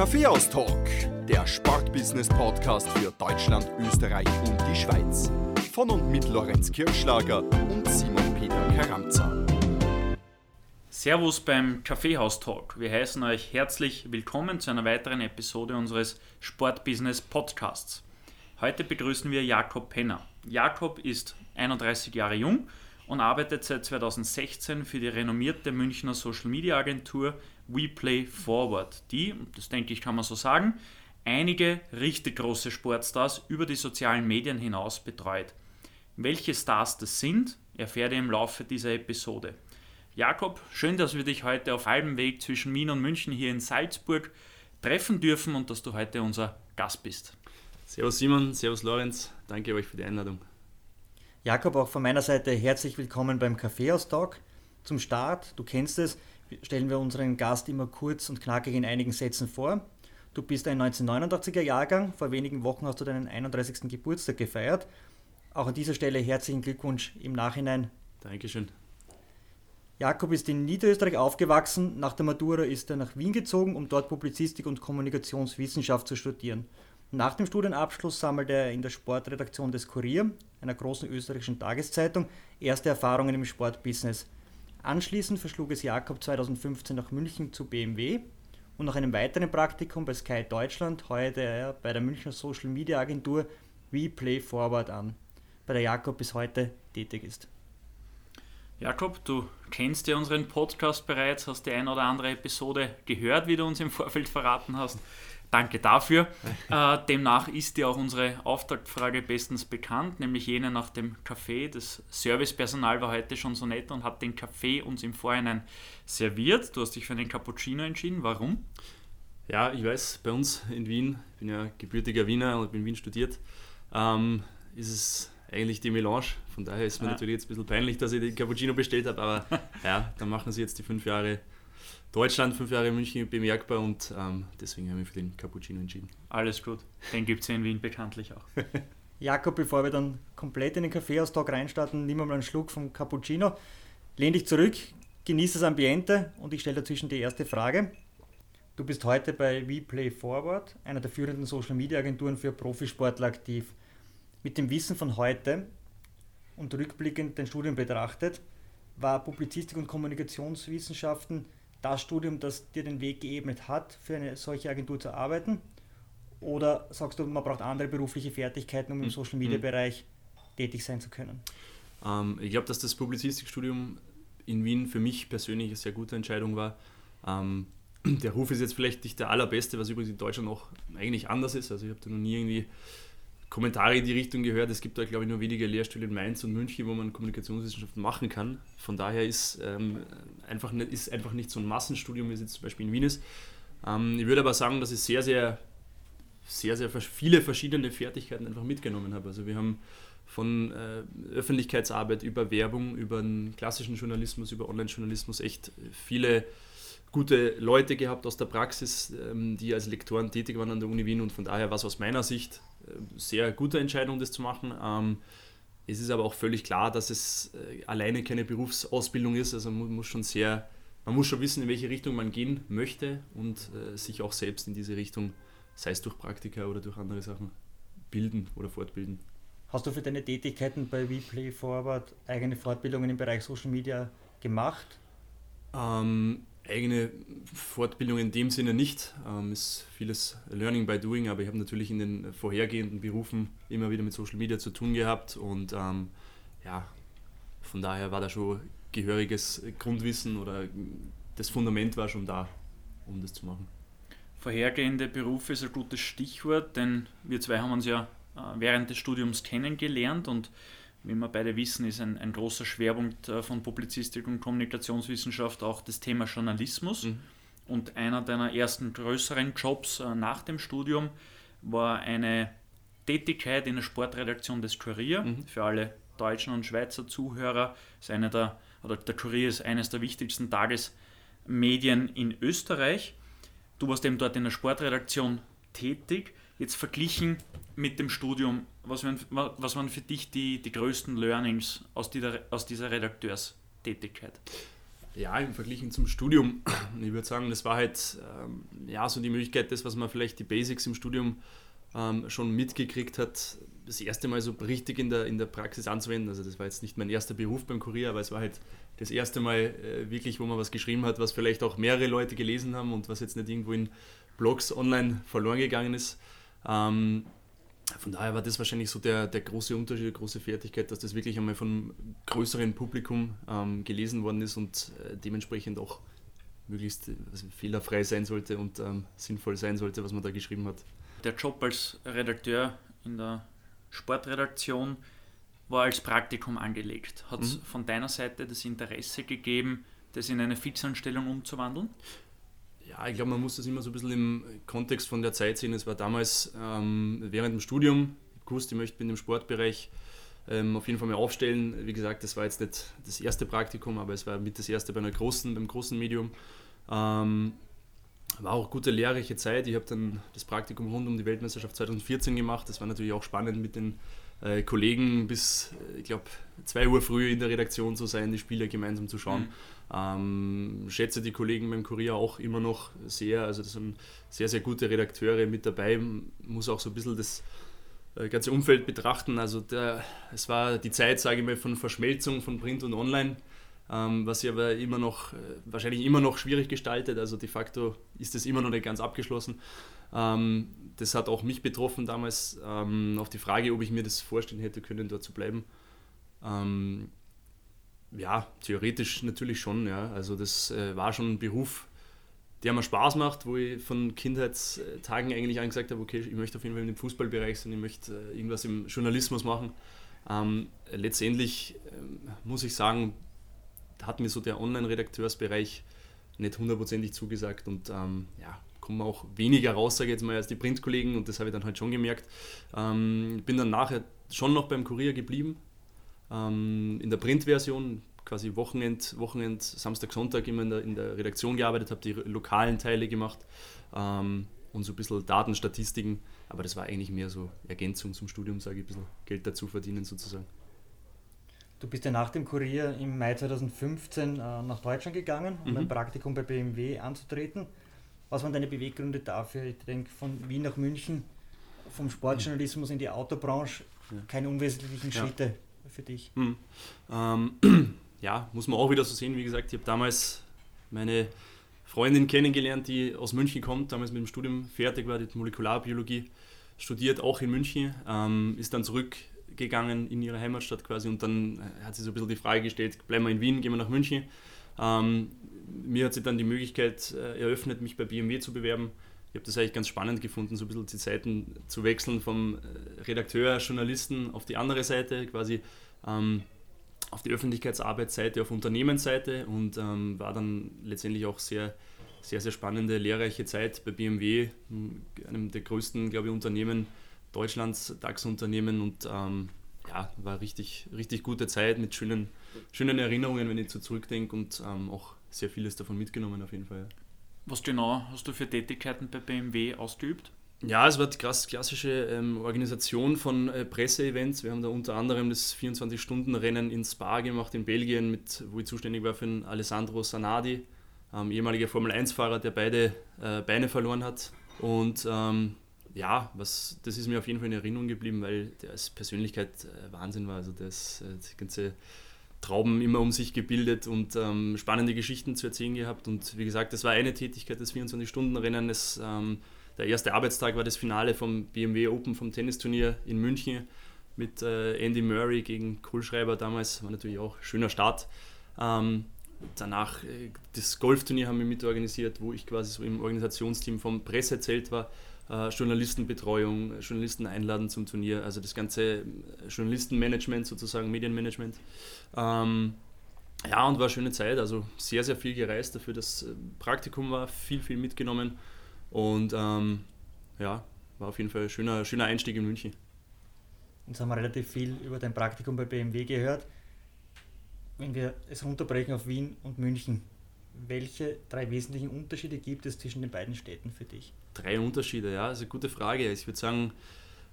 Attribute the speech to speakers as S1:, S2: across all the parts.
S1: Kaffeehaus-Talk, der Sportbusiness-Podcast für Deutschland, Österreich und die Schweiz. Von und mit Lorenz Kirschlager und Simon Peter Karamza.
S2: Servus beim Kaffeehaus-Talk. Wir heißen euch herzlich willkommen zu einer weiteren Episode unseres Sportbusiness-Podcasts. Heute begrüßen wir Jakob Penner. Jakob ist 31 Jahre jung und arbeitet seit 2016 für die renommierte Münchner Social Media Agentur WePlay Forward, die, das denke ich kann man so sagen, einige richtig große Sportstars über die sozialen Medien hinaus betreut. Welche Stars das sind, erfährt ihr im Laufe dieser Episode. Jakob, schön, dass wir dich heute auf halbem Weg zwischen Wien und München hier in Salzburg treffen dürfen und dass du heute unser Gast bist.
S3: Servus Simon, Servus Lorenz, danke euch für die Einladung.
S4: Jakob, auch von meiner Seite herzlich willkommen beim Kaffeehaus-Talk. Zum Start, du kennst es, stellen wir unseren Gast immer kurz und knackig in einigen Sätzen vor. Du bist ein 1989er Jahrgang, vor wenigen Wochen hast du deinen 31. Geburtstag gefeiert. Auch an dieser Stelle herzlichen Glückwunsch im Nachhinein.
S3: Dankeschön.
S4: Jakob ist in Niederösterreich aufgewachsen. Nach der Matura ist er nach Wien gezogen, um dort Publizistik und Kommunikationswissenschaft zu studieren. Nach dem Studienabschluss sammelte er in der Sportredaktion des Kurier, einer großen österreichischen Tageszeitung, erste Erfahrungen im Sportbusiness. Anschließend verschlug es Jakob 2015 nach München zu BMW und nach einem weiteren Praktikum bei Sky Deutschland heuerte er bei der Münchner Social Media Agentur WePlay Forward an, bei der Jakob bis heute tätig ist.
S2: Jakob, du kennst ja unseren Podcast bereits, hast die eine oder andere Episode gehört, wie du uns im Vorfeld verraten hast. Danke dafür. Äh, demnach ist dir auch unsere Auftaktfrage bestens bekannt, nämlich jene nach dem Kaffee. Das Servicepersonal war heute schon so nett und hat den Kaffee uns im Vorhinein serviert. Du hast dich für einen Cappuccino entschieden. Warum?
S3: Ja, ich weiß, bei uns in Wien, ich bin ja gebürtiger Wiener und habe in Wien studiert, ähm, ist es eigentlich die Melange. Von daher ist mir ja. natürlich jetzt ein bisschen peinlich, dass ich den Cappuccino bestellt habe, aber ja, dann machen sie jetzt die fünf Jahre Deutschland, fünf Jahre München bemerkbar und ähm, deswegen haben wir für den Cappuccino entschieden.
S2: Alles gut, den gibt es ja in Wien bekanntlich auch.
S4: Jakob, bevor wir dann komplett in den Kaffeehaustag reinstarten, nimm mal einen Schluck vom Cappuccino, lehn dich zurück, genieß das Ambiente und ich stelle dazwischen die erste Frage. Du bist heute bei WePlay Forward, einer der führenden Social Media Agenturen für Profisportler aktiv. Mit dem Wissen von heute und rückblickend den Studien betrachtet, war Publizistik und Kommunikationswissenschaften das Studium, das dir den Weg geebnet hat, für eine solche Agentur zu arbeiten? Oder sagst du, man braucht andere berufliche Fertigkeiten, um im hm. Social Media hm. Bereich tätig sein zu können?
S3: Ähm, ich glaube, dass das Publizistikstudium in Wien für mich persönlich eine sehr gute Entscheidung war. Ähm, der Ruf ist jetzt vielleicht nicht der allerbeste, was übrigens in Deutschland auch eigentlich anders ist. Also ich habe da noch nie irgendwie Kommentare in die Richtung gehört. Es gibt da, glaube ich, nur wenige Lehrstühle in Mainz und München, wo man Kommunikationswissenschaften machen kann. Von daher ist, ähm, einfach, nicht, ist einfach nicht so ein Massenstudium, wie es jetzt zum Beispiel in Wien ist. Ähm, ich würde aber sagen, dass ich sehr, sehr, sehr, sehr viele verschiedene Fertigkeiten einfach mitgenommen habe. Also wir haben von äh, Öffentlichkeitsarbeit über Werbung, über den klassischen Journalismus, über Online-Journalismus echt viele gute Leute gehabt aus der Praxis, ähm, die als Lektoren tätig waren an der Uni Wien und von daher war es aus meiner Sicht sehr gute Entscheidung, das zu machen. Ähm, es ist aber auch völlig klar, dass es äh, alleine keine Berufsausbildung ist. Also man muss schon sehr, man muss schon wissen, in welche Richtung man gehen möchte und äh, sich auch selbst in diese Richtung, sei es durch Praktika oder durch andere Sachen, bilden oder fortbilden.
S4: Hast du für deine Tätigkeiten bei WePlay Forward eigene Fortbildungen im Bereich Social Media gemacht?
S3: Ähm, eigene Fortbildung in dem Sinne nicht. Ähm, ist vieles Learning by Doing, aber ich habe natürlich in den vorhergehenden Berufen immer wieder mit Social Media zu tun gehabt und ähm, ja, von daher war da schon gehöriges Grundwissen oder das Fundament war schon da, um das zu machen.
S2: Vorhergehende Berufe ist ein gutes Stichwort, denn wir zwei haben uns ja äh, während des Studiums kennengelernt und wie wir beide wissen, ist ein, ein großer Schwerpunkt äh, von Publizistik und Kommunikationswissenschaft auch das Thema Journalismus. Mhm. Und einer deiner ersten größeren Jobs äh, nach dem Studium war eine Tätigkeit in der Sportredaktion des Kurier. Mhm. Für alle deutschen und Schweizer Zuhörer ist eine der, oder der Kurier ist eines der wichtigsten Tagesmedien in Österreich. Du warst eben dort in der Sportredaktion tätig. Jetzt verglichen mit dem Studium, was waren, was waren für dich die, die größten Learnings aus dieser, aus dieser Redakteurstätigkeit?
S3: Ja, im Vergleich zum Studium, ich würde sagen, das war halt ähm, ja, so die Möglichkeit, das, was man vielleicht die Basics im Studium ähm, schon mitgekriegt hat, das erste Mal so richtig in der, in der Praxis anzuwenden. Also das war jetzt nicht mein erster Beruf beim Kurier, aber es war halt das erste Mal äh, wirklich, wo man was geschrieben hat, was vielleicht auch mehrere Leute gelesen haben und was jetzt nicht irgendwo in Blogs online verloren gegangen ist. Ähm, von daher war das wahrscheinlich so der, der große Unterschied, die große Fertigkeit, dass das wirklich einmal von einem größeren Publikum ähm, gelesen worden ist und äh, dementsprechend auch möglichst also fehlerfrei sein sollte und ähm, sinnvoll sein sollte, was man da geschrieben hat.
S2: Der Job als Redakteur in der Sportredaktion war als Praktikum angelegt. Hat es mhm. von deiner Seite das Interesse gegeben, das in eine Fixanstellung umzuwandeln?
S3: Ja, ich glaube, man muss das immer so ein bisschen im Kontext von der Zeit sehen. Es war damals ähm, während dem Studium, ich wusste, ich möchte in dem Sportbereich ähm, auf jeden Fall mal aufstellen. Wie gesagt, das war jetzt nicht das erste Praktikum, aber es war mit das erste bei einer großen, beim großen Medium. Ähm, war auch gute lehrreiche Zeit. Ich habe dann das Praktikum rund um die Weltmeisterschaft 2014 gemacht. Das war natürlich auch spannend mit den äh, Kollegen bis, äh, ich glaube, 2 Uhr früh in der Redaktion zu sein, die Spiele gemeinsam zu schauen. Mhm. Ähm, schätze die Kollegen beim Kurier auch immer noch sehr. Also das sind sehr, sehr gute Redakteure mit dabei. Muss auch so ein bisschen das äh, ganze Umfeld betrachten. Also der, es war die Zeit, sage ich mal, von Verschmelzung von Print und Online, ähm, was sich aber immer noch, äh, wahrscheinlich immer noch schwierig gestaltet. Also de facto ist das immer noch nicht ganz abgeschlossen. Ähm, das hat auch mich betroffen damals, ähm, auf die Frage, ob ich mir das vorstellen hätte können, dort zu bleiben. Ähm, ja, theoretisch natürlich schon. Ja. Also das äh, war schon ein Beruf, der mir Spaß macht, wo ich von Kindheitstagen eigentlich angesagt habe, okay, ich möchte auf jeden Fall in dem Fußballbereich sein, ich möchte äh, irgendwas im Journalismus machen. Ähm, letztendlich äh, muss ich sagen, hat mir so der Online-Redakteursbereich nicht hundertprozentig zugesagt und ähm, ja, kommen auch weniger raus, sage ich jetzt mal, als die Printkollegen und das habe ich dann halt schon gemerkt. Ähm, bin dann nachher schon noch beim Kurier geblieben, ähm, in der Printversion, quasi Wochenend, Wochenend, Samstag, Sonntag immer in der, in der Redaktion gearbeitet, habe die lokalen Teile gemacht ähm, und so ein bisschen Datenstatistiken, aber das war eigentlich mehr so Ergänzung zum Studium, sage ich, ein bisschen Geld dazu verdienen sozusagen.
S4: Du bist ja nach dem Kurier im Mai 2015 äh, nach Deutschland gegangen, um mhm. ein Praktikum bei BMW anzutreten. Was waren deine Beweggründe dafür? Ich denke, von Wien nach München, vom Sportjournalismus in die Autobranche, keine unwesentlichen Schritte für dich? Mhm.
S3: Ähm, ja, muss man auch wieder so sehen. Wie gesagt, ich habe damals meine Freundin kennengelernt, die aus München kommt, damals mit dem Studium fertig war, die Molekularbiologie studiert, auch in München, ähm, ist dann zurückgegangen in ihre Heimatstadt quasi und dann hat sie so ein bisschen die Frage gestellt, bleiben wir in Wien, gehen wir nach München. Ähm, mir hat sie dann die Möglichkeit äh, eröffnet, mich bei BMW zu bewerben. Ich habe das eigentlich ganz spannend gefunden, so ein bisschen die Seiten zu wechseln vom äh, Redakteur, Journalisten auf die andere Seite, quasi. Ähm, auf die Öffentlichkeitsarbeitsseite, auf Unternehmensseite und ähm, war dann letztendlich auch sehr, sehr, sehr spannende, lehrreiche Zeit bei BMW, einem der größten, glaube ich, Unternehmen Deutschlands, DAX-Unternehmen und ähm, ja, war richtig, richtig gute Zeit mit schönen, schönen Erinnerungen, wenn ich so zurückdenke und ähm, auch sehr vieles davon mitgenommen auf jeden Fall.
S2: Was genau hast du für Tätigkeiten bei BMW ausgeübt?
S3: Ja, es war die klassische ähm, Organisation von äh, Presseevents. Wir haben da unter anderem das 24-Stunden-Rennen in Spa gemacht in Belgien, mit, wo ich zuständig war für den Alessandro Sanadi, ähm, ehemaliger Formel-1-Fahrer, der beide äh, Beine verloren hat. Und ähm, ja, was, das ist mir auf jeden Fall in Erinnerung geblieben, weil der als Persönlichkeit äh, Wahnsinn war. Also das, äh, die ganze Trauben immer um sich gebildet und ähm, spannende Geschichten zu erzählen gehabt. Und wie gesagt, das war eine Tätigkeit des 24-Stunden-Rennen. Ähm, der erste Arbeitstag war das Finale vom BMW Open, vom Tennisturnier in München mit äh, Andy Murray gegen Kohlschreiber damals. War natürlich auch ein schöner Start. Ähm, danach äh, das Golfturnier haben wir mitorganisiert, wo ich quasi so im Organisationsteam vom Pressezelt war äh, Journalistenbetreuung, Journalisten einladen zum Turnier, also das ganze äh, Journalistenmanagement sozusagen, Medienmanagement. Ähm, ja, und war eine schöne Zeit, also sehr, sehr viel gereist dafür. Das äh, Praktikum war viel, viel mitgenommen und ähm, ja, war auf jeden Fall ein schöner, schöner Einstieg in München.
S4: Jetzt haben wir relativ viel über dein Praktikum bei BMW gehört. Wenn wir es runterbrechen auf Wien und München, welche drei wesentlichen Unterschiede gibt es zwischen den beiden Städten für dich?
S3: Drei Unterschiede, ja, das ist eine gute Frage. Ich würde sagen,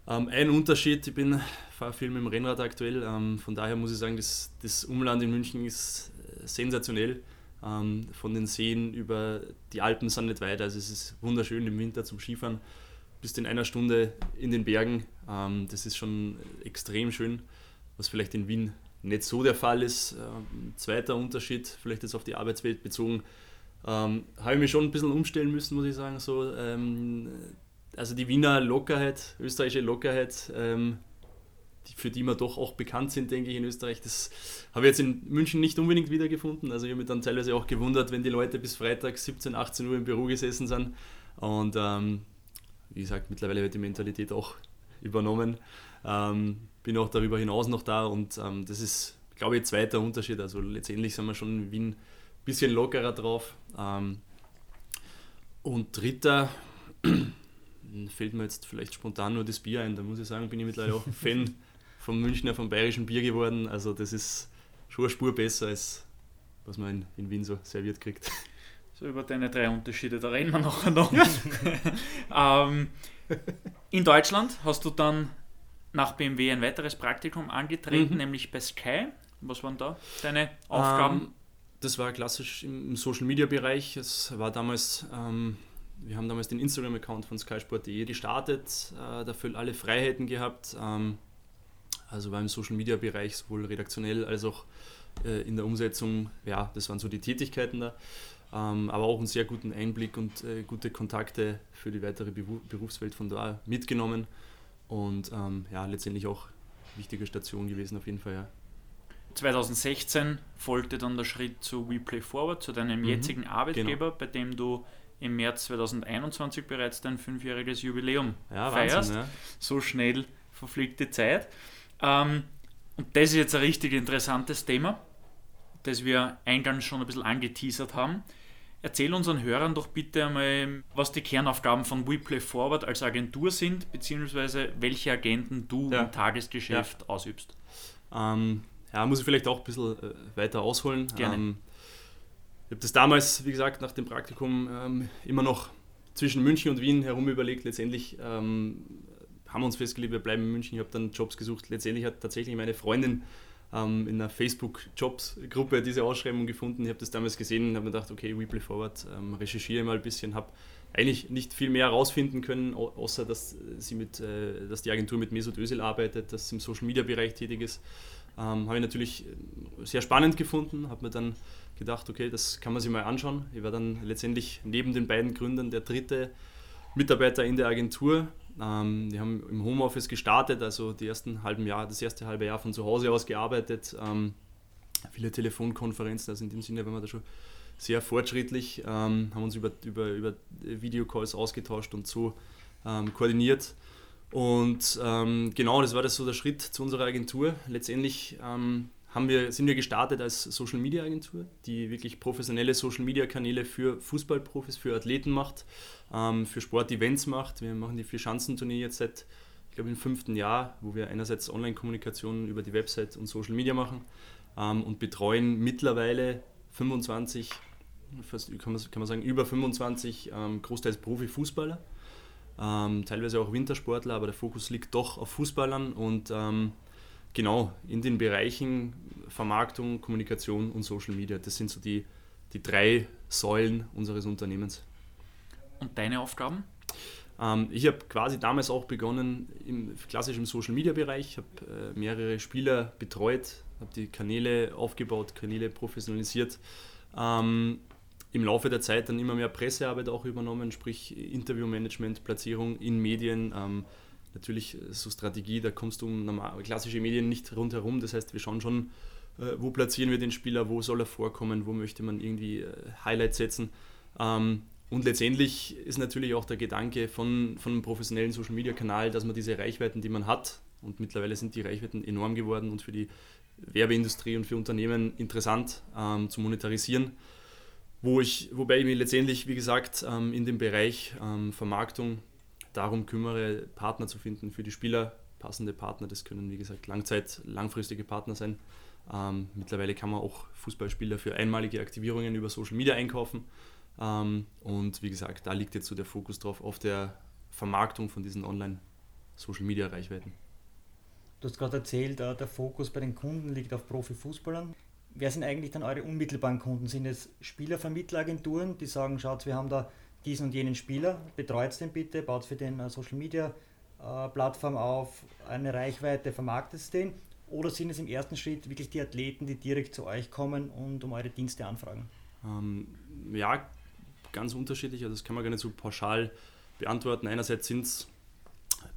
S3: ähm, ein Unterschied, ich bin fahre viel mit dem Rennrad aktuell, ähm, von daher muss ich sagen, das, das Umland in München ist äh, sensationell. Ähm, von den Seen über die Alpen sind nicht weit. Also es ist wunderschön im Winter zum Skifahren. Bist in einer Stunde in den Bergen. Ähm, das ist schon extrem schön, was vielleicht in Wien nicht so der Fall ist. Ähm, zweiter Unterschied, vielleicht jetzt auf die Arbeitswelt bezogen, ähm, habe ich mich schon ein bisschen umstellen müssen, muss ich sagen. So, ähm, also die Wiener Lockerheit, österreichische Lockerheit, ähm, die, für die wir doch auch bekannt sind, denke ich, in Österreich, das habe ich jetzt in München nicht unbedingt wiedergefunden. Also ich habe mich dann teilweise auch gewundert, wenn die Leute bis Freitag 17, 18 Uhr im Büro gesessen sind. Und ähm, wie gesagt, mittlerweile wird die Mentalität auch übernommen. Ähm, bin auch darüber hinaus noch da und ähm, das ist, glaube ich, zweiter Unterschied. Also letztendlich sind wir schon in Wien ein bisschen lockerer drauf. Ähm, und dritter, fällt mir jetzt vielleicht spontan nur das Bier ein. Da muss ich sagen, bin ich mittlerweile auch Fan vom Münchner, vom bayerischen Bier geworden. Also das ist schon eine Spur besser, als was man in, in Wien so serviert kriegt.
S2: So über deine drei Unterschiede, da reden wir nachher noch. ähm, in Deutschland hast du dann nach BMW ein weiteres Praktikum angetreten, mhm. nämlich bei Sky. Was waren da deine Aufgaben? Ähm,
S3: das war klassisch im Social Media Bereich. Es war damals, ähm, wir haben damals den Instagram-Account von skysport.de gestartet, äh, dafür alle Freiheiten gehabt. Ähm, also war im Social Media Bereich sowohl redaktionell als auch äh, in der Umsetzung, ja, das waren so die Tätigkeiten da. Ähm, aber auch einen sehr guten Einblick und äh, gute Kontakte für die weitere Berufswelt von da mitgenommen. Und ähm, ja, letztendlich auch wichtige Station gewesen auf jeden Fall, ja.
S2: 2016 folgte dann der Schritt zu WePlay Forward, zu deinem mhm, jetzigen Arbeitgeber, genau. bei dem du im März 2021 bereits dein fünfjähriges Jubiläum ja, feierst. Wahnsinn, ja. So schnell verfliegt die Zeit. Ähm, und das ist jetzt ein richtig interessantes Thema, das wir eingangs schon ein bisschen angeteasert haben. Erzähl unseren Hörern doch bitte einmal, was die Kernaufgaben von WePlay Forward als Agentur sind, beziehungsweise welche Agenten du ja. im Tagesgeschäft ja. ausübst.
S3: Ähm, ja, muss ich vielleicht auch ein bisschen äh, weiter ausholen. Gerne. Ähm, ich habe das damals, wie gesagt, nach dem Praktikum ähm, immer noch zwischen München und Wien herum überlegt. Letztendlich ähm, haben wir uns festgelegt, wir bleiben in München. Ich habe dann Jobs gesucht. Letztendlich hat tatsächlich meine Freundin ähm, in einer Facebook-Jobs-Gruppe diese Ausschreibung gefunden. Ich habe das damals gesehen und habe mir gedacht, okay, Weebly Forward, ähm, recherchiere mal ein bisschen, habe eigentlich nicht viel mehr herausfinden können, außer dass, sie mit, äh, dass die Agentur mit Mesut Özil arbeitet, dass sie im Social-Media-Bereich tätig ist. Ähm, habe ich natürlich sehr spannend gefunden, habe mir dann gedacht, okay, das kann man sich mal anschauen. Ich war dann letztendlich neben den beiden Gründern der dritte Mitarbeiter in der Agentur. Ähm, die haben im Homeoffice gestartet, also die ersten halben Jahr, das erste halbe Jahr von zu Hause aus gearbeitet. Ähm, viele Telefonkonferenzen, also in dem Sinne waren wir da schon sehr fortschrittlich, ähm, haben uns über, über, über Videocalls ausgetauscht und so ähm, koordiniert. Und ähm, genau, das war das so der Schritt zu unserer Agentur. Letztendlich ähm, haben wir, sind wir gestartet als Social Media Agentur, die wirklich professionelle Social Media Kanäle für Fußballprofis, für Athleten macht, ähm, für Sportevents macht. Wir machen die vier Schanzentournee jetzt seit, ich glaube, im fünften Jahr, wo wir einerseits Online-Kommunikation über die Website und Social Media machen ähm, und betreuen mittlerweile 25, fast, kann, man, kann man sagen, über 25 ähm, großteils Profifußballer ähm, teilweise auch Wintersportler, aber der Fokus liegt doch auf Fußballern und ähm, genau in den Bereichen Vermarktung, Kommunikation und Social Media. Das sind so die, die drei Säulen unseres Unternehmens.
S2: Und deine Aufgaben?
S3: Ähm, ich habe quasi damals auch begonnen im klassischen Social Media Bereich, Ich habe äh, mehrere Spieler betreut, habe die Kanäle aufgebaut, Kanäle professionalisiert. Ähm, im Laufe der Zeit dann immer mehr Pressearbeit auch übernommen, sprich Interviewmanagement, Platzierung in Medien. Ähm, natürlich so Strategie, da kommst du um normal, klassische Medien nicht rundherum. Das heißt, wir schauen schon, äh, wo platzieren wir den Spieler, wo soll er vorkommen, wo möchte man irgendwie äh, Highlights setzen. Ähm, und letztendlich ist natürlich auch der Gedanke von, von einem professionellen Social Media Kanal, dass man diese Reichweiten, die man hat, und mittlerweile sind die Reichweiten enorm geworden und für die Werbeindustrie und für Unternehmen interessant ähm, zu monetarisieren wo ich, wobei ich mich letztendlich, wie gesagt, ähm, in dem Bereich ähm, Vermarktung darum kümmere, Partner zu finden für die Spieler, passende Partner. Das können, wie gesagt, Langzeit, langfristige Partner sein. Ähm, mittlerweile kann man auch Fußballspieler für einmalige Aktivierungen über Social Media einkaufen. und wie gesagt, da liegt jetzt so der Fokus drauf auf der Vermarktung von diesen Online-Social-Media-Reichweiten.
S4: Du hast gerade erzählt, der Fokus bei den Kunden liegt auf Profifußballern wer sind eigentlich dann eure unmittelbaren Kunden? Sind es Spielervermittleragenturen, die sagen, schaut, wir haben da diesen und jenen Spieler, betreut den bitte, baut für den eine Social Media äh, Plattform auf, eine Reichweite, vermarktet den? Oder sind es im ersten Schritt wirklich die Athleten, die direkt zu euch kommen und um eure Dienste anfragen?
S3: Ähm, ja, ganz unterschiedlich. Also das kann man gar nicht so pauschal beantworten. Einerseits sind es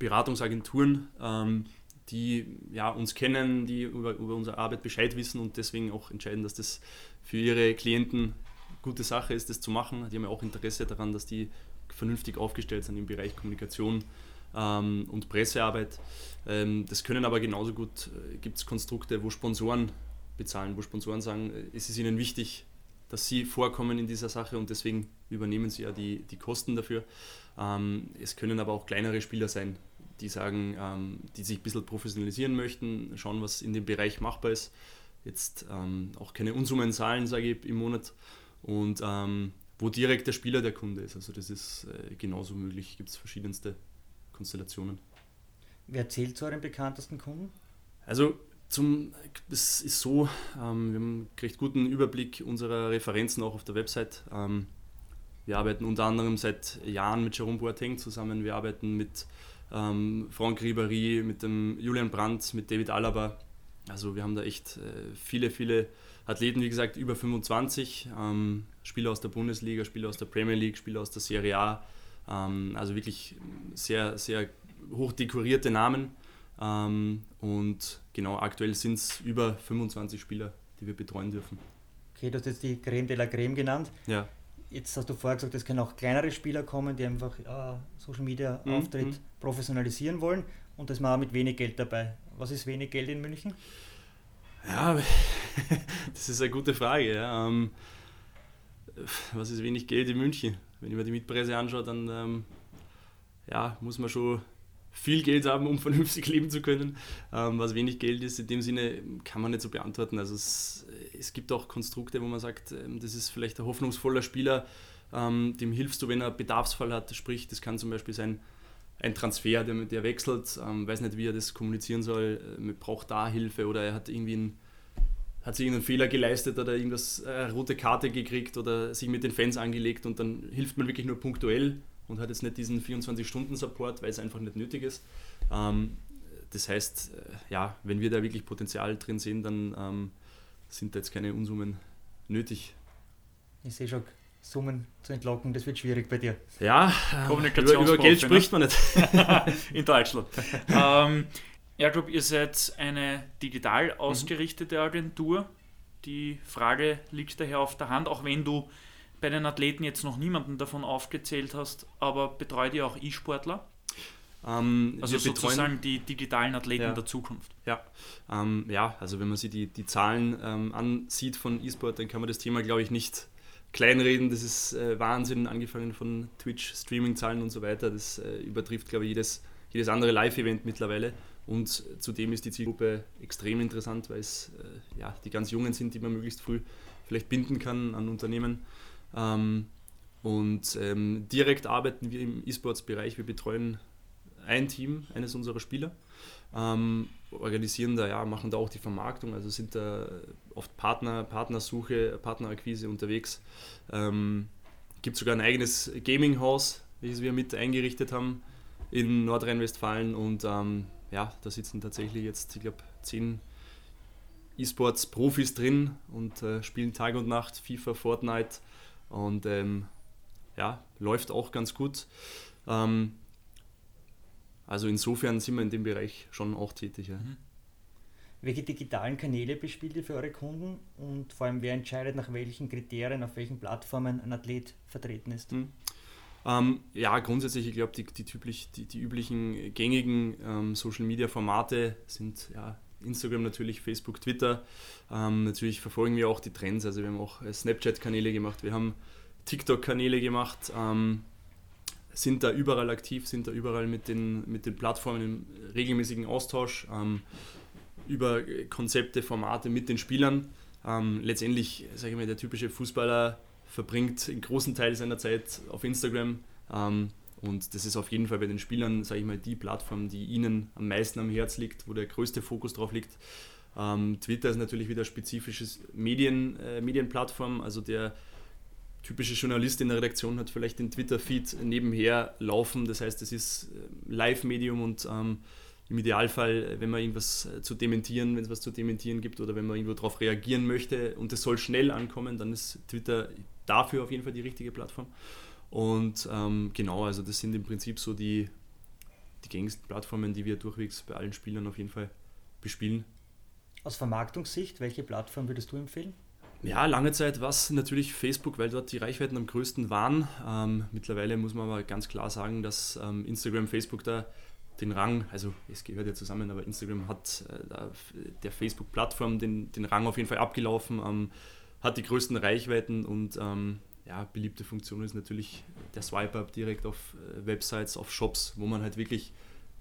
S3: Beratungsagenturen, ähm, die ja, uns kennen, die über, über unsere Arbeit Bescheid wissen und deswegen auch entscheiden, dass das für ihre Klienten gute Sache ist, das zu machen. Die haben ja auch Interesse daran, dass die vernünftig aufgestellt sind im Bereich Kommunikation ähm, und Pressearbeit. Ähm, das können aber genauso gut, äh, gibt es Konstrukte, wo Sponsoren bezahlen, wo Sponsoren sagen, äh, es ist ihnen wichtig, dass sie vorkommen in dieser Sache und deswegen übernehmen sie ja die, die Kosten dafür. Ähm, es können aber auch kleinere Spieler sein, die sagen, ähm, die sich ein bisschen professionalisieren möchten, schauen, was in dem Bereich machbar ist. Jetzt ähm, auch keine Unsummen zahlen, sage ich, im Monat. Und ähm, wo direkt der Spieler der Kunde ist. Also das ist äh, genauso möglich, gibt es verschiedenste Konstellationen.
S4: Wer zählt zu euren bekanntesten Kunden?
S3: Also zum, es ist so, ähm, wir haben einen recht guten Überblick unserer Referenzen auch auf der Website. Ähm, wir arbeiten unter anderem seit Jahren mit Jerome Boateng zusammen. Wir arbeiten mit ähm, Franck Ribéry, mit dem Julian Brandt, mit David Alaba. Also wir haben da echt äh, viele, viele Athleten, wie gesagt, über 25. Ähm, Spieler aus der Bundesliga, Spieler aus der Premier League, Spieler aus der Serie A. Ähm, also wirklich sehr, sehr hoch dekorierte Namen. Ähm, und genau, aktuell sind es über 25 Spieler, die wir betreuen dürfen.
S4: Okay, du hast jetzt die Creme de la Creme genannt.
S3: Ja.
S4: Jetzt hast du vorher gesagt, es können auch kleinere Spieler kommen, die einfach äh, Social Media mhm. Auftritt mhm. professionalisieren wollen und das mal mit wenig Geld dabei. Was ist wenig Geld in München?
S3: Ja, das ist eine gute Frage. Ja. Ähm, was ist wenig Geld in München? Wenn ich mir die Mietpreise anschaue, dann ähm, ja, muss man schon viel Geld haben, um vernünftig leben zu können. Ähm, was wenig Geld ist, in dem Sinne kann man nicht so beantworten. Also es, es gibt auch Konstrukte, wo man sagt, ähm, das ist vielleicht ein hoffnungsvoller Spieler, ähm, dem hilfst du, wenn er Bedarfsfall hat. Sprich, das kann zum Beispiel sein, ein Transfer, der, der wechselt, ähm, weiß nicht, wie er das kommunizieren soll, äh, braucht da Hilfe oder er hat irgendwie einen, hat sich irgendeinen Fehler geleistet oder irgendwas, äh, rote Karte gekriegt oder sich mit den Fans angelegt und dann hilft man wirklich nur punktuell und hat jetzt nicht diesen 24-Stunden-Support, weil es einfach nicht nötig ist. Ähm, das heißt, äh, ja, wenn wir da wirklich Potenzial drin sehen, dann ähm, sind da jetzt keine Unsummen nötig.
S4: Ich sehe schon, Summen zu entlocken, das wird schwierig bei dir.
S3: Ja, über, über Geld spricht man nicht.
S2: In Deutschland. ähm, Airgroup, ihr seid eine digital ausgerichtete mhm. Agentur. Die Frage liegt daher auf der Hand, auch wenn du bei den Athleten jetzt noch niemanden davon aufgezählt hast, aber betreut ihr auch E-Sportler? Ähm, also sozusagen die digitalen Athleten ja. der Zukunft.
S3: Ja, ähm, ja also wenn man sich die, die Zahlen ähm, ansieht von E-Sport, dann kann man das Thema, glaube ich, nicht kleinreden. Das ist äh, Wahnsinn, angefangen von Twitch, Streaming-Zahlen und so weiter. Das äh, übertrifft, glaube ich, jedes, jedes andere Live-Event mittlerweile. Und zudem ist die Zielgruppe extrem interessant, weil es äh, ja, die ganz Jungen sind, die man möglichst früh vielleicht binden kann an Unternehmen. Ähm, und ähm, direkt arbeiten wir im E-Sports-Bereich. Wir betreuen ein Team, eines unserer Spieler, ähm, organisieren da, ja, machen da auch die Vermarktung, also sind da oft Partner, Partnersuche, Partnerakquise unterwegs. Ähm, Gibt sogar ein eigenes Gaming-Haus, welches wir mit eingerichtet haben in Nordrhein-Westfalen und ähm, ja, da sitzen tatsächlich jetzt, ich glaube, zehn E-Sports-Profis drin und äh, spielen Tag und Nacht FIFA, Fortnite, und ähm, ja, läuft auch ganz gut. Ähm, also insofern sind wir in dem Bereich schon auch tätig. Ja. Mhm.
S4: Welche digitalen Kanäle bespielt ihr für eure Kunden und vor allem wer entscheidet, nach welchen Kriterien, auf welchen Plattformen ein Athlet vertreten ist? Mhm.
S3: Ähm, ja, grundsätzlich, ich glaube, die, die, die, die, üblichen gängigen ähm, Social-Media-Formate sind ja, Instagram natürlich, Facebook, Twitter. Ähm, natürlich verfolgen wir auch die Trends. Also wir haben auch äh, Snapchat-Kanäle gemacht, wir haben TikTok-Kanäle gemacht, ähm, sind da überall aktiv, sind da überall mit den, mit den Plattformen im regelmäßigen Austausch ähm, über Konzepte, Formate mit den Spielern. Ähm, letztendlich, sage ich mal, der typische Fußballer verbringt einen großen Teil seiner Zeit auf Instagram. Ähm, und das ist auf jeden Fall bei den Spielern, sage ich mal, die Plattform, die ihnen am meisten am Herz liegt, wo der größte Fokus drauf liegt. Ähm, Twitter ist natürlich wieder spezifisches Medien, äh, Medienplattform, also der typische Journalist in der Redaktion hat vielleicht den Twitter-Feed nebenher laufen, das heißt, es ist äh, Live-Medium und ähm, im Idealfall, wenn man irgendwas äh, zu dementieren, wenn es was zu dementieren gibt oder wenn man irgendwo darauf reagieren möchte und es soll schnell ankommen, dann ist Twitter dafür auf jeden Fall die richtige Plattform. Und ähm, genau, also das sind im Prinzip so die, die gängigsten Plattformen, die wir durchwegs bei allen Spielern auf jeden Fall bespielen.
S4: Aus Vermarktungssicht, welche Plattform würdest du empfehlen?
S3: Ja, lange Zeit war es natürlich Facebook, weil dort die Reichweiten am größten waren. Ähm, mittlerweile muss man aber ganz klar sagen, dass ähm, Instagram, Facebook da den Rang, also es gehört ja zusammen, aber Instagram hat äh, der Facebook-Plattform den, den Rang auf jeden Fall abgelaufen, ähm, hat die größten Reichweiten und ähm, ja, beliebte Funktion ist natürlich der Swipe-Up direkt auf äh, Websites, auf Shops, wo man halt wirklich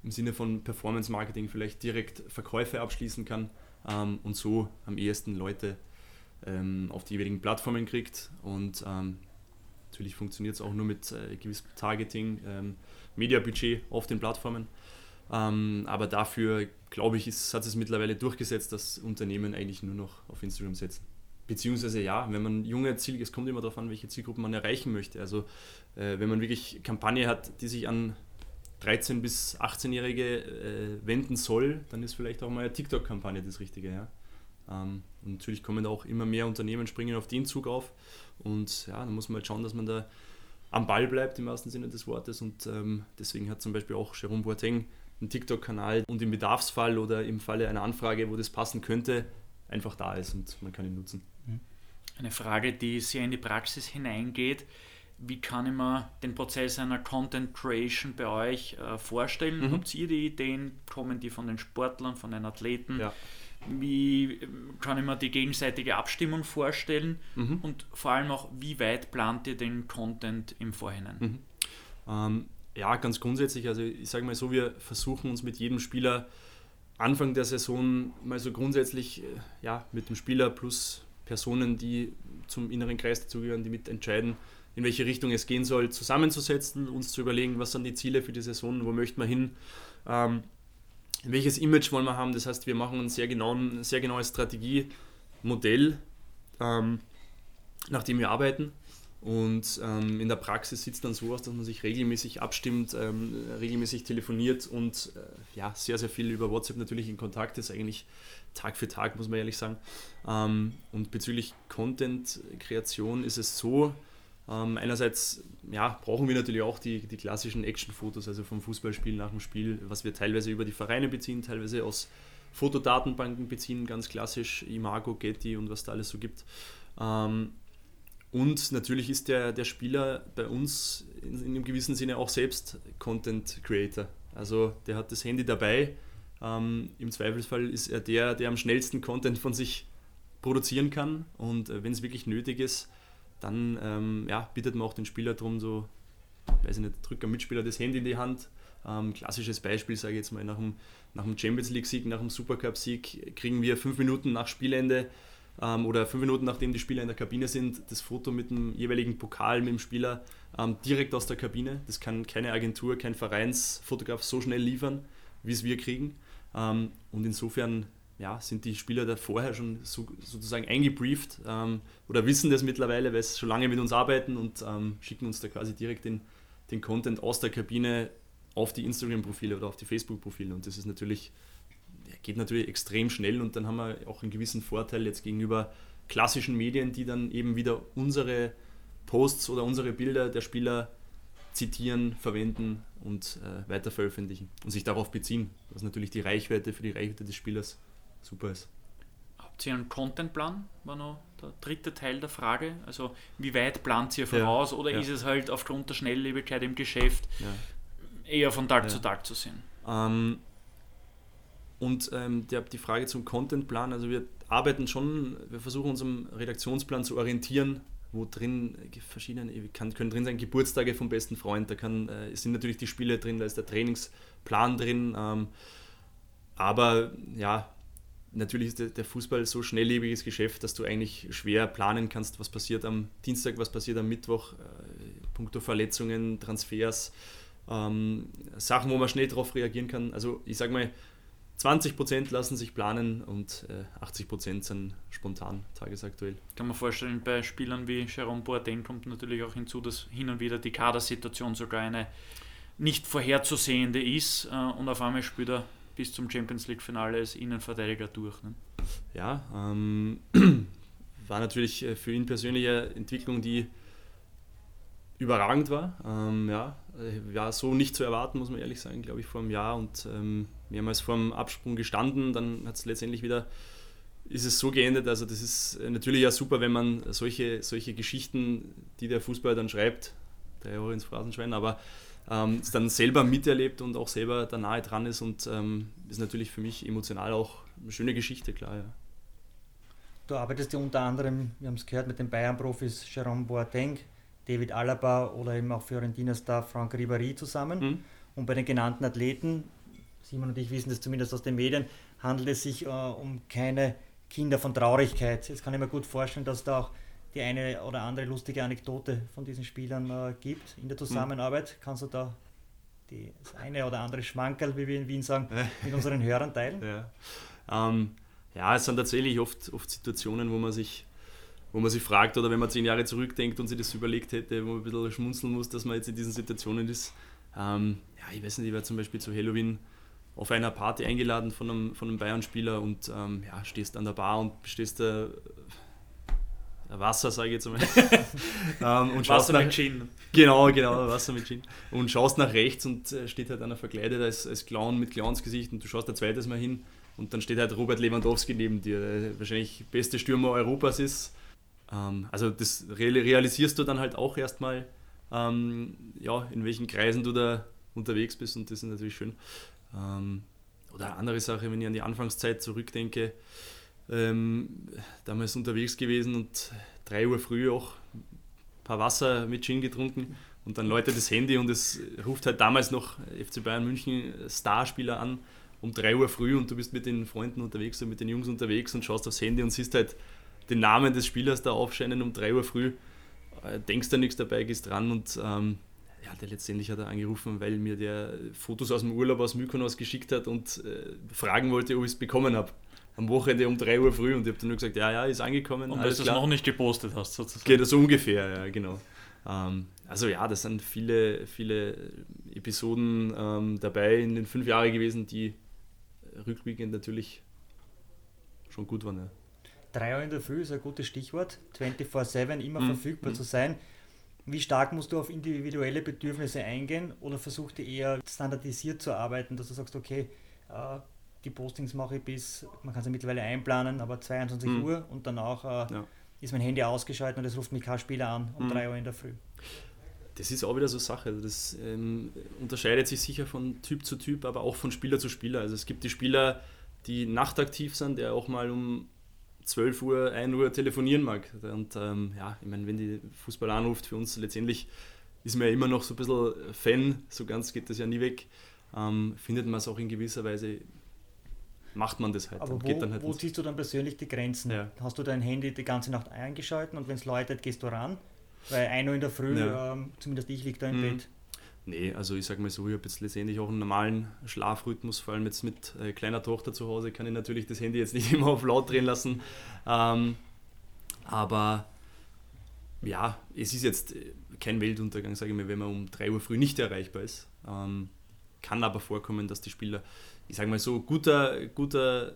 S3: im Sinne von Performance-Marketing vielleicht direkt Verkäufe abschließen kann ähm, und so am ehesten Leute ähm, auf die jeweiligen Plattformen kriegt und ähm, natürlich funktioniert es auch nur mit äh, gewissem Targeting, ähm, Mediabudget auf den Plattformen. Ähm, aber dafür, glaube ich, ist, hat es mittlerweile durchgesetzt, dass Unternehmen eigentlich nur noch auf Instagram setzen. Beziehungsweise ja, wenn man junge Ziel, es kommt immer darauf an, welche Zielgruppen man erreichen möchte. Also äh, wenn man wirklich Kampagne hat, die sich an 13- bis 18-Jährige äh, wenden soll, dann ist vielleicht auch mal eine TikTok-Kampagne das Richtige. Ja? Ähm, und natürlich kommen auch immer mehr Unternehmen, springen auf den Zug auf. Und ja, dann muss man halt schauen, dass man da am Ball bleibt im wahrsten Sinne des Wortes. Und ähm, deswegen hat zum Beispiel auch Jerome Boateng einen TikTok-Kanal und im Bedarfsfall oder im Falle einer Anfrage, wo das passen könnte, einfach da ist und man kann ihn nutzen. Mhm.
S2: Eine Frage, die sehr in die Praxis hineingeht. Wie kann ich mir den Prozess einer Content Creation bei euch äh, vorstellen? Mhm. Habt ihr die Ideen? Kommen die von den Sportlern, von den Athleten? Ja. Wie kann ich mir die gegenseitige Abstimmung vorstellen? Mhm. Und vor allem auch, wie weit plant ihr den Content im Vorhinein?
S3: Mhm. Ähm, ja, ganz grundsätzlich, also ich sage mal so, wir versuchen uns mit jedem Spieler Anfang der Saison mal so grundsätzlich äh, ja, mit dem Spieler plus Personen, die zum inneren Kreis dazugehören, die mitentscheiden, in welche Richtung es gehen soll, zusammenzusetzen, uns zu überlegen, was sind die Ziele für die Saison, wo möchten wir hin, ähm, welches Image wollen wir haben. Das heißt, wir machen ein sehr, genauen, ein sehr genaues Strategiemodell, ähm, nach dem wir arbeiten und ähm, in der Praxis sieht es dann so aus, dass man sich regelmäßig abstimmt, ähm, regelmäßig telefoniert und äh, ja, sehr, sehr viel über WhatsApp natürlich in Kontakt ist, eigentlich Tag für Tag, muss man ehrlich sagen. Ähm, und bezüglich Content-Kreation ist es so, ähm, einerseits ja, brauchen wir natürlich auch die, die klassischen Action-Fotos, also vom Fußballspiel nach dem Spiel, was wir teilweise über die Vereine beziehen, teilweise aus Fotodatenbanken beziehen, ganz klassisch, Imago, Getty und was da alles so gibt. Ähm, und natürlich ist der, der Spieler bei uns in, in einem gewissen Sinne auch selbst Content Creator. Also der hat das Handy dabei. Ähm, Im Zweifelsfall ist er der, der am schnellsten Content von sich produzieren kann. Und äh, wenn es wirklich nötig ist, dann ähm, ja, bittet man auch den Spieler darum, so, weiß ich nicht, drückt am Mitspieler das Handy in die Hand. Ähm, klassisches Beispiel, sage ich jetzt mal, nach dem, nach dem Champions League-Sieg, nach dem Supercup-Sieg kriegen wir fünf Minuten nach Spielende ähm, oder fünf Minuten nachdem die Spieler in der Kabine sind, das Foto mit dem jeweiligen Pokal mit dem Spieler ähm, direkt aus der Kabine. Das kann keine Agentur, kein Vereinsfotograf so schnell liefern, wie es wir kriegen. Ähm, und insofern ja, sind die Spieler da vorher schon so, sozusagen eingebrieft ähm, oder wissen das mittlerweile, weil sie schon lange mit uns arbeiten und ähm, schicken uns da quasi direkt den, den Content aus der Kabine auf die Instagram-Profile oder auf die Facebook-Profile. Und das ist natürlich geht natürlich extrem schnell und dann haben wir auch einen gewissen Vorteil jetzt gegenüber klassischen Medien, die dann eben wieder unsere Posts oder unsere Bilder der Spieler zitieren, verwenden und äh, weiter veröffentlichen und sich darauf beziehen, was natürlich die Reichweite für die Reichweite des Spielers super ist.
S2: Habt ihr einen Contentplan? War noch der dritte Teil der Frage. Also wie weit plant ihr voraus ja, oder ja. ist es halt aufgrund der Schnelllebigkeit im Geschäft ja. eher von Tag zu Tag zu sehen?
S3: Ähm, und ähm, der, die Frage zum Contentplan, also wir arbeiten schon, wir versuchen unserem Redaktionsplan zu orientieren, wo drin verschiedene, kann, können drin sein Geburtstage vom besten Freund, da kann, äh, sind natürlich die Spiele drin, da ist der Trainingsplan drin, ähm, aber ja, natürlich ist der, Fußball so schnelllebiges Geschäft, dass du eigentlich schwer planen kannst, was passiert am Dienstag, was passiert am Mittwoch, äh, puncto Verletzungen, Transfers, ähm, Sachen, wo man schnell darauf reagieren kann. Also ich sage mal, 20% lassen sich planen und äh, 80% sind spontan tagesaktuell.
S2: Kann man vorstellen, bei Spielern wie Jerome Boateng kommt natürlich auch hinzu, dass hin und wieder die Kadersituation sogar eine nicht vorherzusehende ist äh, und auf einmal spielt er bis zum Champions League-Finale als Innenverteidiger durch. Ne?
S3: Ja, ähm, war natürlich äh, für ihn persönlich eine Entwicklung, die überragend war. Ähm, ja, äh, war so nicht zu erwarten, muss man ehrlich sagen, glaube ich, vor einem Jahr und ähm, mehrmals vor dem Absprung gestanden. Dann hat es letztendlich wieder, ist es so geendet. Also das ist äh, natürlich ja super, wenn man solche, solche Geschichten, die der Fußballer dann schreibt, drei Jahre ins Phrasenschwein, aber ähm, es dann selber miterlebt und auch selber da nahe dran ist und ähm, ist natürlich für mich emotional auch eine schöne Geschichte, klar. Ja.
S4: Du arbeitest ja unter anderem, wir haben es gehört, mit den Bayern-Profis Jerome Boateng, David Alaba oder eben auch Fiorentina-Star Frank Ribéry zusammen. Mhm. Und bei den genannten Athleten, Simon und ich wissen das zumindest aus den Medien, handelt es sich äh, um keine Kinder von Traurigkeit. Jetzt kann ich mir gut vorstellen, dass da auch die eine oder andere lustige Anekdote von diesen Spielern äh, gibt in der hm. Zusammenarbeit. Mhm. Kannst du da die, das eine oder andere Schmankerl, wie wir in Wien sagen, mit unseren Hörern teilen?
S3: Ja. Ähm, ja, es sind tatsächlich oft, oft Situationen, wo man sich wo man sich fragt oder wenn man zehn Jahre zurückdenkt und sich das überlegt hätte, wo man ein bisschen schmunzeln muss, dass man jetzt in diesen Situationen ist. Ähm, ja, ich weiß nicht, ich war zum Beispiel zu Halloween auf einer Party eingeladen von einem, von einem Bayern-Spieler und ähm, ja, stehst an der Bar und stehst da Wasser, sage ich jetzt einmal.
S2: ähm, und Wasser nach, mit Gin.
S3: Genau, genau, Wasser mit Gin. Und schaust nach rechts und äh, steht halt einer verkleidet als, als Clown mit Clownsgesicht und du schaust ein zweites Mal hin und dann steht halt Robert Lewandowski neben dir, der wahrscheinlich beste Stürmer Europas ist. Ähm, also das realisierst du dann halt auch erstmal, ähm, ja, in welchen Kreisen du da unterwegs bist und das ist natürlich schön. Ähm, oder eine andere Sache, wenn ich an die Anfangszeit zurückdenke, ähm, damals unterwegs gewesen und 3 Uhr früh auch ein paar Wasser mit Gin getrunken und dann läutet das Handy und es ruft halt damals noch FC Bayern München Starspieler an um 3 Uhr früh und du bist mit den Freunden unterwegs und mit den Jungs unterwegs und schaust aufs Handy und siehst halt den Namen des Spielers da aufscheinen um 3 Uhr früh, äh, denkst da nichts dabei, gehst dran und ähm, ja, der letztendlich hat er angerufen, weil mir der Fotos aus dem Urlaub aus Mykonos geschickt hat und äh, fragen wollte, ob ich es bekommen habe am Wochenende um 3 Uhr früh und ich habe dann nur gesagt, ja, ja, ist angekommen.
S2: Und weil du es noch nicht gepostet hast,
S3: sozusagen. Geht das so ungefähr, ja, genau. Ähm, also ja, das sind viele, viele Episoden ähm, dabei in den fünf Jahren gewesen, die rückblickend natürlich schon gut waren. Ja.
S4: 3 Uhr in der Früh ist ein gutes Stichwort. 24-7 immer mhm. verfügbar mhm. zu sein. Wie stark musst du auf individuelle Bedürfnisse eingehen oder versuchst du eher standardisiert zu arbeiten, dass du sagst, okay, äh, die Postings mache ich bis, man kann sie mittlerweile einplanen, aber 22 mhm. Uhr und danach äh, ja. ist mein Handy ausgeschaltet und es ruft mich kein Spieler an um mhm. 3 Uhr in der Früh.
S3: Das ist auch wieder so Sache. Also das ähm, unterscheidet sich sicher von Typ zu Typ, aber auch von Spieler zu Spieler. Also es gibt die Spieler, die nachtaktiv sind, der auch mal um 12 Uhr, 1 Uhr telefonieren mag. Und ähm, ja, ich meine, wenn die Fußball anruft, für uns letztendlich ist man ja immer noch so ein bisschen Fan, so ganz geht das ja nie weg. Ähm, findet man es auch in gewisser Weise macht man das halt.
S4: Aber wo, halt wo ziehst du dann persönlich die Grenzen? Ja. Hast du dein Handy die ganze Nacht eingeschaltet und wenn es läutet, gehst du ran? Weil 1 Uhr in der Früh, ja. ähm, zumindest ich liege da im mhm. Bett.
S3: Nee, also ich sage mal so, ich habe jetzt letztendlich auch einen normalen Schlafrhythmus, vor allem jetzt mit äh, kleiner Tochter zu Hause kann ich natürlich das Handy jetzt nicht immer auf laut drehen lassen. Ähm, aber ja, es ist jetzt äh, kein Weltuntergang, sage ich mal, wenn man um 3 Uhr früh nicht erreichbar ist. Ähm, kann aber vorkommen, dass die Spieler ich sage mal so, guter, guter,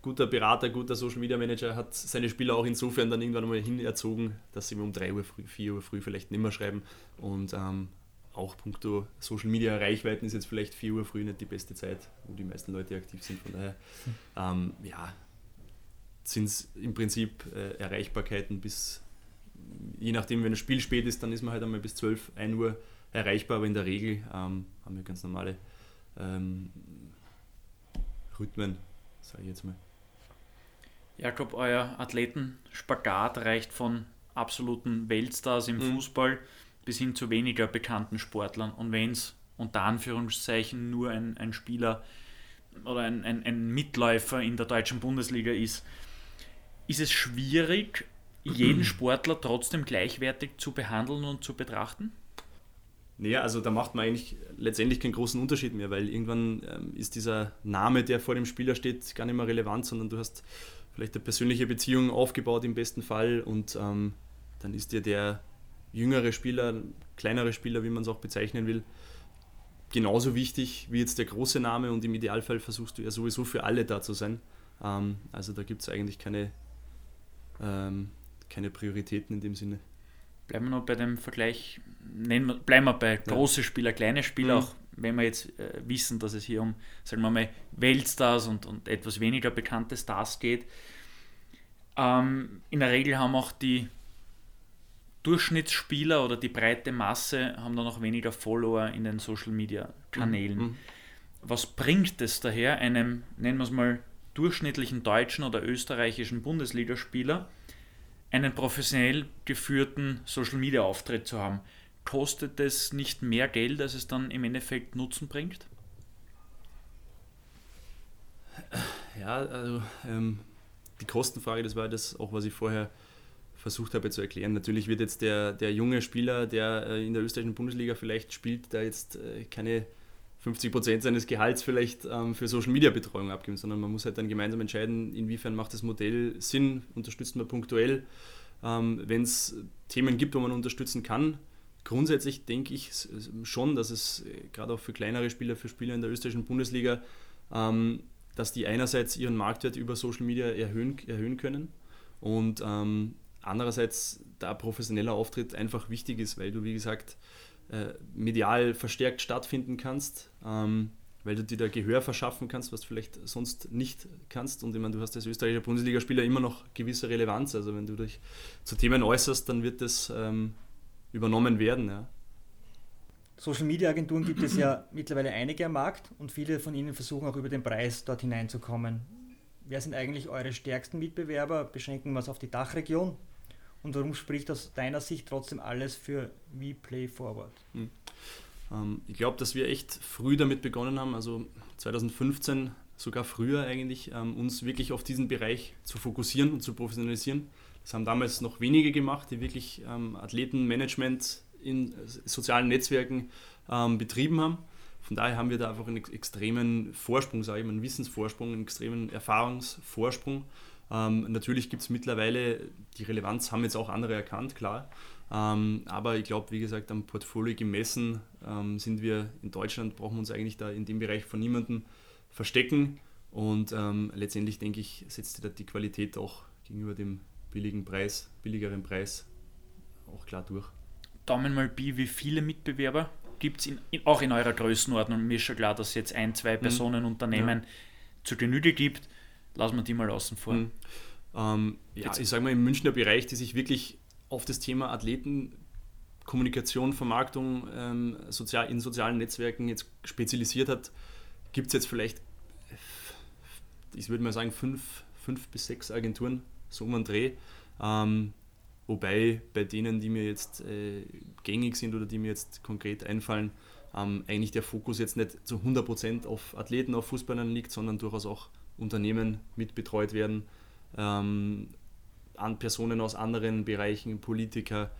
S3: guter Berater, guter Social Media Manager hat seine Spieler auch insofern dann irgendwann mal hinerzogen, dass sie um 3 Uhr früh, 4 Uhr früh vielleicht nicht mehr schreiben. Und ähm, auch puncto Social Media Reichweiten ist jetzt vielleicht 4 Uhr früh nicht die beste Zeit, wo die meisten Leute aktiv sind. Von daher, ähm, ja, sind es im Prinzip äh, Erreichbarkeiten bis, je nachdem, wenn das Spiel spät ist, dann ist man halt einmal bis 12, 1 Uhr erreichbar, aber in der Regel ähm, haben wir ganz normale ähm, Rhythmen, sage ich jetzt mal.
S2: Jakob, euer Athleten-Spagat reicht von absoluten Weltstars im mhm. Fußball bis hin zu weniger bekannten Sportlern. Und wenn es unter Anführungszeichen nur ein, ein Spieler oder ein, ein, ein Mitläufer in der deutschen Bundesliga ist, ist es schwierig, jeden Sportler trotzdem gleichwertig zu behandeln und zu betrachten?
S3: Naja, also da macht man eigentlich letztendlich keinen großen Unterschied mehr, weil irgendwann ähm, ist dieser Name, der vor dem Spieler steht, gar nicht mehr relevant, sondern du hast vielleicht eine persönliche Beziehung aufgebaut im besten Fall und ähm, dann ist dir der jüngere Spieler, kleinere Spieler, wie man es auch bezeichnen will, genauso wichtig wie jetzt der große Name und im Idealfall versuchst du ja sowieso für alle da zu sein. Ähm, also da gibt es eigentlich keine, ähm, keine Prioritäten in dem Sinne.
S2: Bleiben wir noch bei dem Vergleich, wir, bleiben wir bei große Spieler, kleine Spieler, mhm. auch wenn wir jetzt äh, wissen, dass es hier um, sagen wir mal, Weltstars und, und etwas weniger bekannte Stars geht. Ähm, in der Regel haben auch die Durchschnittsspieler oder die breite Masse haben da noch weniger Follower in den Social Media Kanälen. Mhm. Was bringt es daher, einem, nennen wir es mal, durchschnittlichen deutschen oder österreichischen Bundesligaspieler, einen professionell geführten Social Media Auftritt zu haben? Kostet es nicht mehr Geld, als es dann im Endeffekt Nutzen bringt?
S3: Ja, also ähm, die Kostenfrage, das war das auch, was ich vorher versucht habe zu erklären. Natürlich wird jetzt der, der junge Spieler, der äh, in der österreichischen Bundesliga vielleicht spielt, da jetzt äh, keine 50 Prozent seines Gehalts vielleicht ähm, für Social Media Betreuung abgeben, sondern man muss halt dann gemeinsam entscheiden, inwiefern macht das Modell Sinn, unterstützt man punktuell. Ähm, Wenn es Themen gibt, wo man unterstützen kann, grundsätzlich denke ich schon, dass es äh, gerade auch für kleinere Spieler, für Spieler in der österreichischen Bundesliga, ähm, dass die einerseits ihren Marktwert über Social Media erhöhen, erhöhen können und ähm, andererseits da professioneller Auftritt einfach wichtig ist, weil du, wie gesagt, äh, medial verstärkt stattfinden kannst, ähm, weil du dir da Gehör verschaffen kannst, was du vielleicht sonst nicht kannst. Und ich meine, du hast als österreichischer Bundesligaspieler immer noch gewisse Relevanz. Also wenn du dich zu Themen äußerst, dann wird das ähm, übernommen werden. Ja.
S4: Social Media Agenturen gibt es ja mittlerweile einige am Markt und viele von ihnen versuchen auch über den Preis dort hineinzukommen. Wer sind eigentlich eure stärksten Mitbewerber? Beschränken wir es auf die Dachregion? Und warum spricht aus deiner Sicht trotzdem alles für We Play Forward? Hm.
S3: Ähm, ich glaube, dass wir echt früh damit begonnen haben, also 2015, sogar früher eigentlich, ähm, uns wirklich auf diesen Bereich zu fokussieren und zu professionalisieren. Das haben damals noch wenige gemacht, die wirklich ähm, Athletenmanagement in sozialen Netzwerken ähm, betrieben haben. Von daher haben wir da einfach einen extremen Vorsprung, sage ich mal, einen Wissensvorsprung, einen extremen Erfahrungsvorsprung ähm, natürlich gibt es mittlerweile, die Relevanz haben jetzt auch andere erkannt, klar. Ähm, aber ich glaube, wie gesagt, am Portfolio gemessen ähm, sind wir in Deutschland, brauchen wir uns eigentlich da in dem Bereich von niemandem verstecken. Und ähm, letztendlich denke ich, setzt da die Qualität auch gegenüber dem billigen Preis, billigeren Preis auch klar durch.
S2: Daumen mal B, wie viele Mitbewerber gibt es auch in eurer Größenordnung? Mir ist schon klar, dass es jetzt ein, zwei mhm. Personen, Unternehmen ja. zu Genüge gibt lassen wir die mal außen vor. Mhm.
S3: Ähm, ja, ich sage mal im Münchner Bereich, die sich wirklich auf das Thema Athleten, Kommunikation, Vermarktung ähm, sozial, in sozialen Netzwerken jetzt spezialisiert hat, gibt es jetzt vielleicht, ich würde mal sagen, fünf, fünf bis sechs Agenturen, so um einen Dreh. Ähm, wobei bei denen, die mir jetzt äh, gängig sind oder die mir jetzt konkret einfallen, ähm, eigentlich der Fokus jetzt nicht zu 100% auf Athleten, auf Fußballern liegt, sondern durchaus auch Unternehmen mitbetreut werden, ähm, an Personen aus anderen Bereichen, Politiker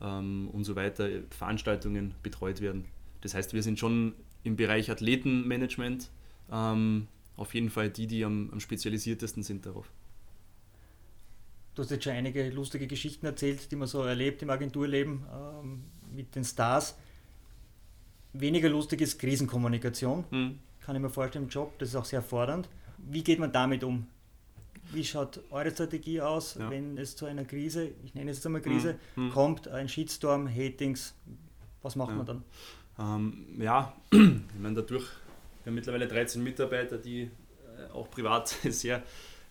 S3: ähm, und so weiter, Veranstaltungen betreut werden. Das heißt, wir sind schon im Bereich Athletenmanagement ähm, auf jeden Fall die, die am, am spezialisiertesten sind darauf.
S4: Du hast jetzt schon einige lustige Geschichten erzählt, die man so erlebt im Agenturleben ähm, mit den Stars. Weniger lustig ist Krisenkommunikation. Hm. Kann ich mir vorstellen im Job, das ist auch sehr fordernd. Wie geht man damit um? Wie schaut eure Strategie aus, ja. wenn es zu einer Krise, ich nenne es jetzt einmal Krise, mhm. kommt, ein Shitstorm, Hatings, was macht ja. man dann?
S3: Ähm, ja, ich meine, dadurch, wir haben mittlerweile 13 Mitarbeiter, die äh, auch privat sehr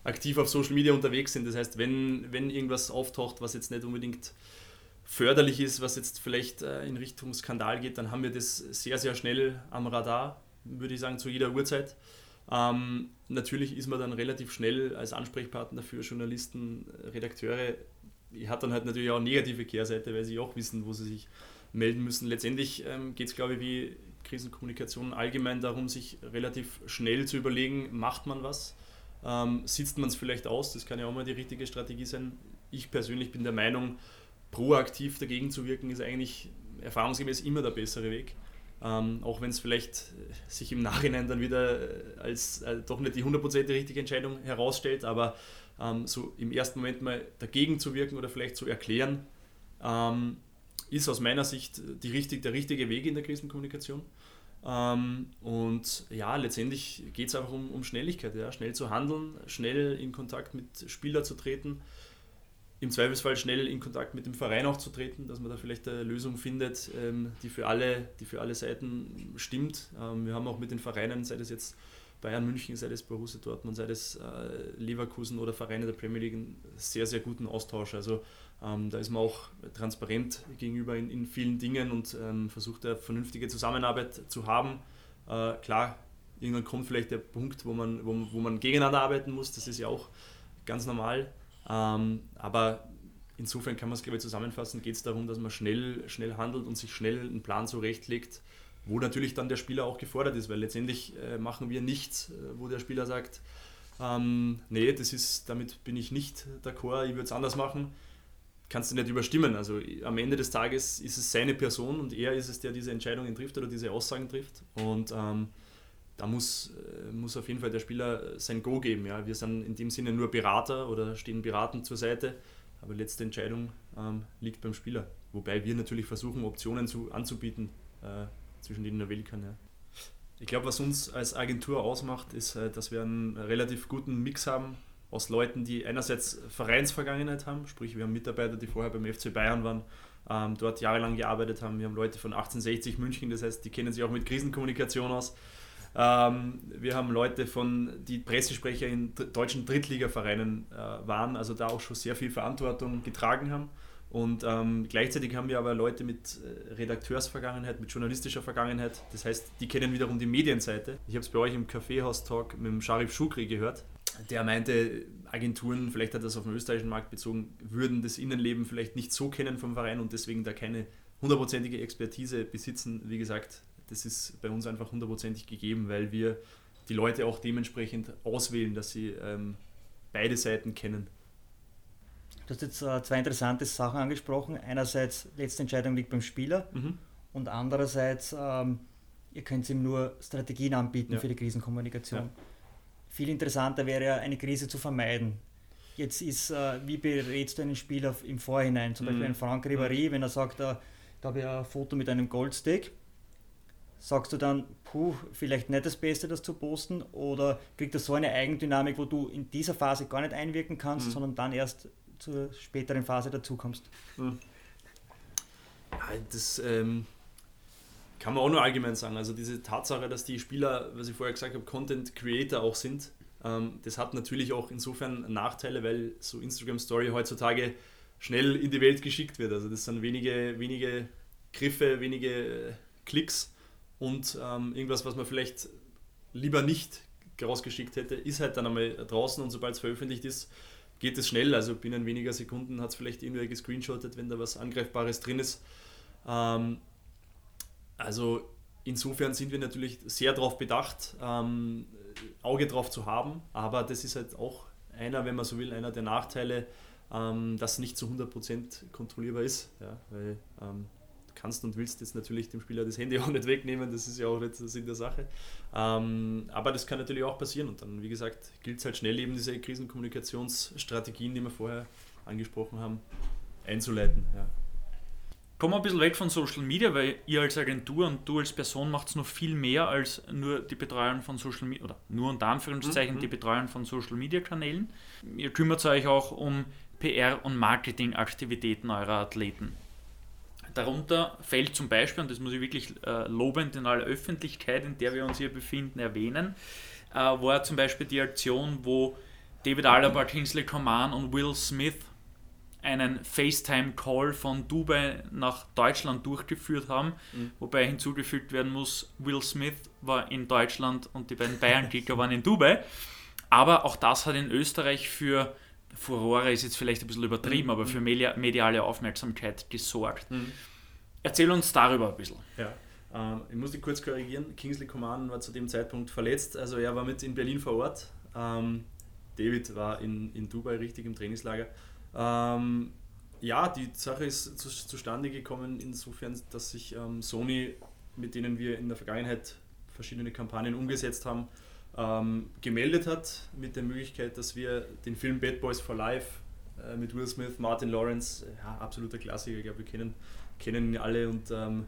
S3: aktiv auf Social Media unterwegs sind. Das heißt, wenn, wenn irgendwas auftaucht, was jetzt nicht unbedingt förderlich ist, was jetzt vielleicht äh, in Richtung Skandal geht, dann haben wir das sehr, sehr schnell am Radar, würde ich sagen, zu jeder Uhrzeit. Ähm, natürlich ist man dann relativ schnell als Ansprechpartner für Journalisten, Redakteure, hat dann halt natürlich auch negative Kehrseite, weil sie auch wissen, wo sie sich melden müssen. Letztendlich ähm, geht es, glaube ich, wie Krisenkommunikation allgemein darum, sich relativ schnell zu überlegen, macht man was, ähm, sitzt man es vielleicht aus, das kann ja auch mal die richtige Strategie sein. Ich persönlich bin der Meinung, proaktiv dagegen zu wirken, ist eigentlich erfahrungsgemäß immer der bessere Weg. Ähm, auch wenn es vielleicht sich im Nachhinein dann wieder als äh, doch nicht die hundertprozentige richtige Entscheidung herausstellt, aber ähm, so im ersten Moment mal dagegen zu wirken oder vielleicht zu erklären, ähm, ist aus meiner Sicht die richtig, der richtige Weg in der Krisenkommunikation. Ähm, und ja, letztendlich geht es einfach um, um Schnelligkeit, ja? schnell zu handeln, schnell in Kontakt mit Spielern zu treten, im Zweifelsfall schnell in Kontakt mit dem Verein auch zu treten, dass man da vielleicht eine Lösung findet, ähm, die, für alle, die für alle Seiten stimmt. Ähm, wir haben auch mit den Vereinen, sei das jetzt Bayern München, sei das Borussia Dortmund, sei das äh, Leverkusen oder Vereine der Premier League, einen sehr, sehr guten Austausch. Also ähm, da ist man auch transparent gegenüber in, in vielen Dingen und versucht eine vernünftige Zusammenarbeit zu haben. Äh, klar, irgendwann kommt vielleicht der Punkt, wo man, wo, wo man gegeneinander arbeiten muss, das ist ja auch ganz normal. Ähm, aber insofern kann man es, glaube ich, zusammenfassen, geht es darum, dass man schnell, schnell handelt und sich schnell einen Plan zurechtlegt, wo natürlich dann der Spieler auch gefordert ist, weil letztendlich äh, machen wir nichts, äh, wo der Spieler sagt, ähm, nee, das ist, damit bin ich nicht d'accord, ich würde es anders machen, kannst du nicht überstimmen. Also am Ende des Tages ist es seine Person und er ist es, der diese Entscheidungen trifft oder diese Aussagen trifft. Und ähm, da muss, äh, muss auf jeden Fall der Spieler sein Go geben. Ja. Wir sind in dem Sinne nur Berater oder stehen beratend zur Seite, aber letzte Entscheidung ähm, liegt beim Spieler. Wobei wir natürlich versuchen, Optionen zu, anzubieten, äh, zwischen denen er wählen kann. Ja. Ich glaube, was uns als Agentur ausmacht, ist, äh, dass wir einen relativ guten Mix haben aus Leuten, die einerseits Vereinsvergangenheit haben, sprich wir haben Mitarbeiter, die vorher beim FC Bayern waren, ähm, dort jahrelang gearbeitet haben. Wir haben Leute von 1860 München, das heißt, die kennen sich auch mit Krisenkommunikation aus. Ähm, wir haben Leute von, die Pressesprecher in deutschen Drittligavereinen äh, waren, also da auch schon sehr viel Verantwortung getragen haben. Und ähm, gleichzeitig haben wir aber Leute mit äh, Redakteursvergangenheit, mit journalistischer Vergangenheit. Das heißt, die kennen wiederum die Medienseite. Ich habe es bei euch im Kaffeehaus-Talk mit dem Sharif Shukri gehört. Der meinte, Agenturen, vielleicht hat er das auf den österreichischen Markt bezogen, würden das Innenleben vielleicht nicht so kennen vom Verein und deswegen da keine hundertprozentige Expertise besitzen. Wie gesagt, das ist bei uns einfach hundertprozentig gegeben, weil wir die Leute auch dementsprechend auswählen, dass sie ähm, beide Seiten kennen.
S4: Du hast jetzt äh, zwei interessante Sachen angesprochen. Einerseits, letzte Entscheidung liegt beim Spieler mhm. und andererseits, ähm, ihr könnt ihm nur Strategien anbieten ja. für die Krisenkommunikation. Ja. Viel interessanter wäre ja, eine Krise zu vermeiden. Jetzt ist, äh, wie berätst du einen Spieler im Vorhinein? Zum mhm. Beispiel einen Franck Ribéry, mhm. wenn er sagt, äh, da habe ich ein Foto mit einem Goldstick sagst du dann, puh, vielleicht nicht das Beste, das zu posten? Oder kriegt das so eine Eigendynamik, wo du in dieser Phase gar nicht einwirken kannst, mhm. sondern dann erst zur späteren Phase dazukommst? Mhm.
S3: Das ähm, kann man auch nur allgemein sagen. Also diese Tatsache, dass die Spieler, was ich vorher gesagt habe, Content Creator auch sind, ähm, das hat natürlich auch insofern Nachteile, weil so Instagram Story heutzutage schnell in die Welt geschickt wird. Also das sind wenige, wenige Griffe, wenige äh, Klicks und ähm, irgendwas, was man vielleicht lieber nicht rausgeschickt hätte, ist halt dann einmal draußen und sobald es veröffentlicht ist, geht es schnell. Also binnen weniger Sekunden hat es vielleicht irgendwer gescreenshottet, wenn da was Angreifbares drin ist. Ähm, also insofern sind wir natürlich sehr darauf bedacht, ähm, Auge drauf zu haben, aber das ist halt auch einer, wenn man so will, einer der Nachteile, ähm, dass nicht zu 100% kontrollierbar ist. Ja, weil ähm, kannst und willst jetzt natürlich dem Spieler das Handy auch nicht wegnehmen, das ist ja auch nicht der Sinn der Sache. Ähm, aber das kann natürlich auch passieren und dann, wie gesagt, gilt es halt schnell eben diese Krisenkommunikationsstrategien, die wir vorher angesprochen haben, einzuleiten. Ja.
S2: Kommen wir ein bisschen weg von Social Media, weil ihr als Agentur und du als Person macht es noch viel mehr als nur die Betreuung von Social Media, oder nur unter Anführungszeichen mhm. die Betreuung von Social Media Kanälen. Ihr kümmert euch auch um PR- und Marketingaktivitäten eurer Athleten. Darunter fällt zum Beispiel, und das muss ich wirklich äh, lobend in aller Öffentlichkeit, in der wir uns hier befinden, erwähnen, äh, war zum Beispiel die Aktion, wo David Alaba, Kingsley Coman und Will Smith einen FaceTime-Call von Dubai nach Deutschland durchgeführt haben, mhm. wobei hinzugefügt werden muss, Will Smith war in Deutschland und die beiden Bayern-Kicker waren in Dubai. Aber auch das hat in Österreich für Furore ist jetzt vielleicht ein bisschen übertrieben, mhm. aber für mediale Aufmerksamkeit gesorgt. Mhm. Erzähl uns darüber ein bisschen.
S3: Ja. Ähm, ich muss dich kurz korrigieren. Kingsley Coman war zu dem Zeitpunkt verletzt, also er war mit in Berlin vor Ort. Ähm, David war in, in Dubai richtig im Trainingslager. Ähm, ja, die Sache ist zu, zustande gekommen insofern, dass sich ähm, Sony, mit denen wir in der Vergangenheit verschiedene Kampagnen umgesetzt haben, ähm, gemeldet hat mit der Möglichkeit, dass wir den Film Bad Boys for Life äh, mit Will Smith, Martin Lawrence, ja, absoluter Klassiker, ich glaube, wir kennen, kennen ihn alle und ähm,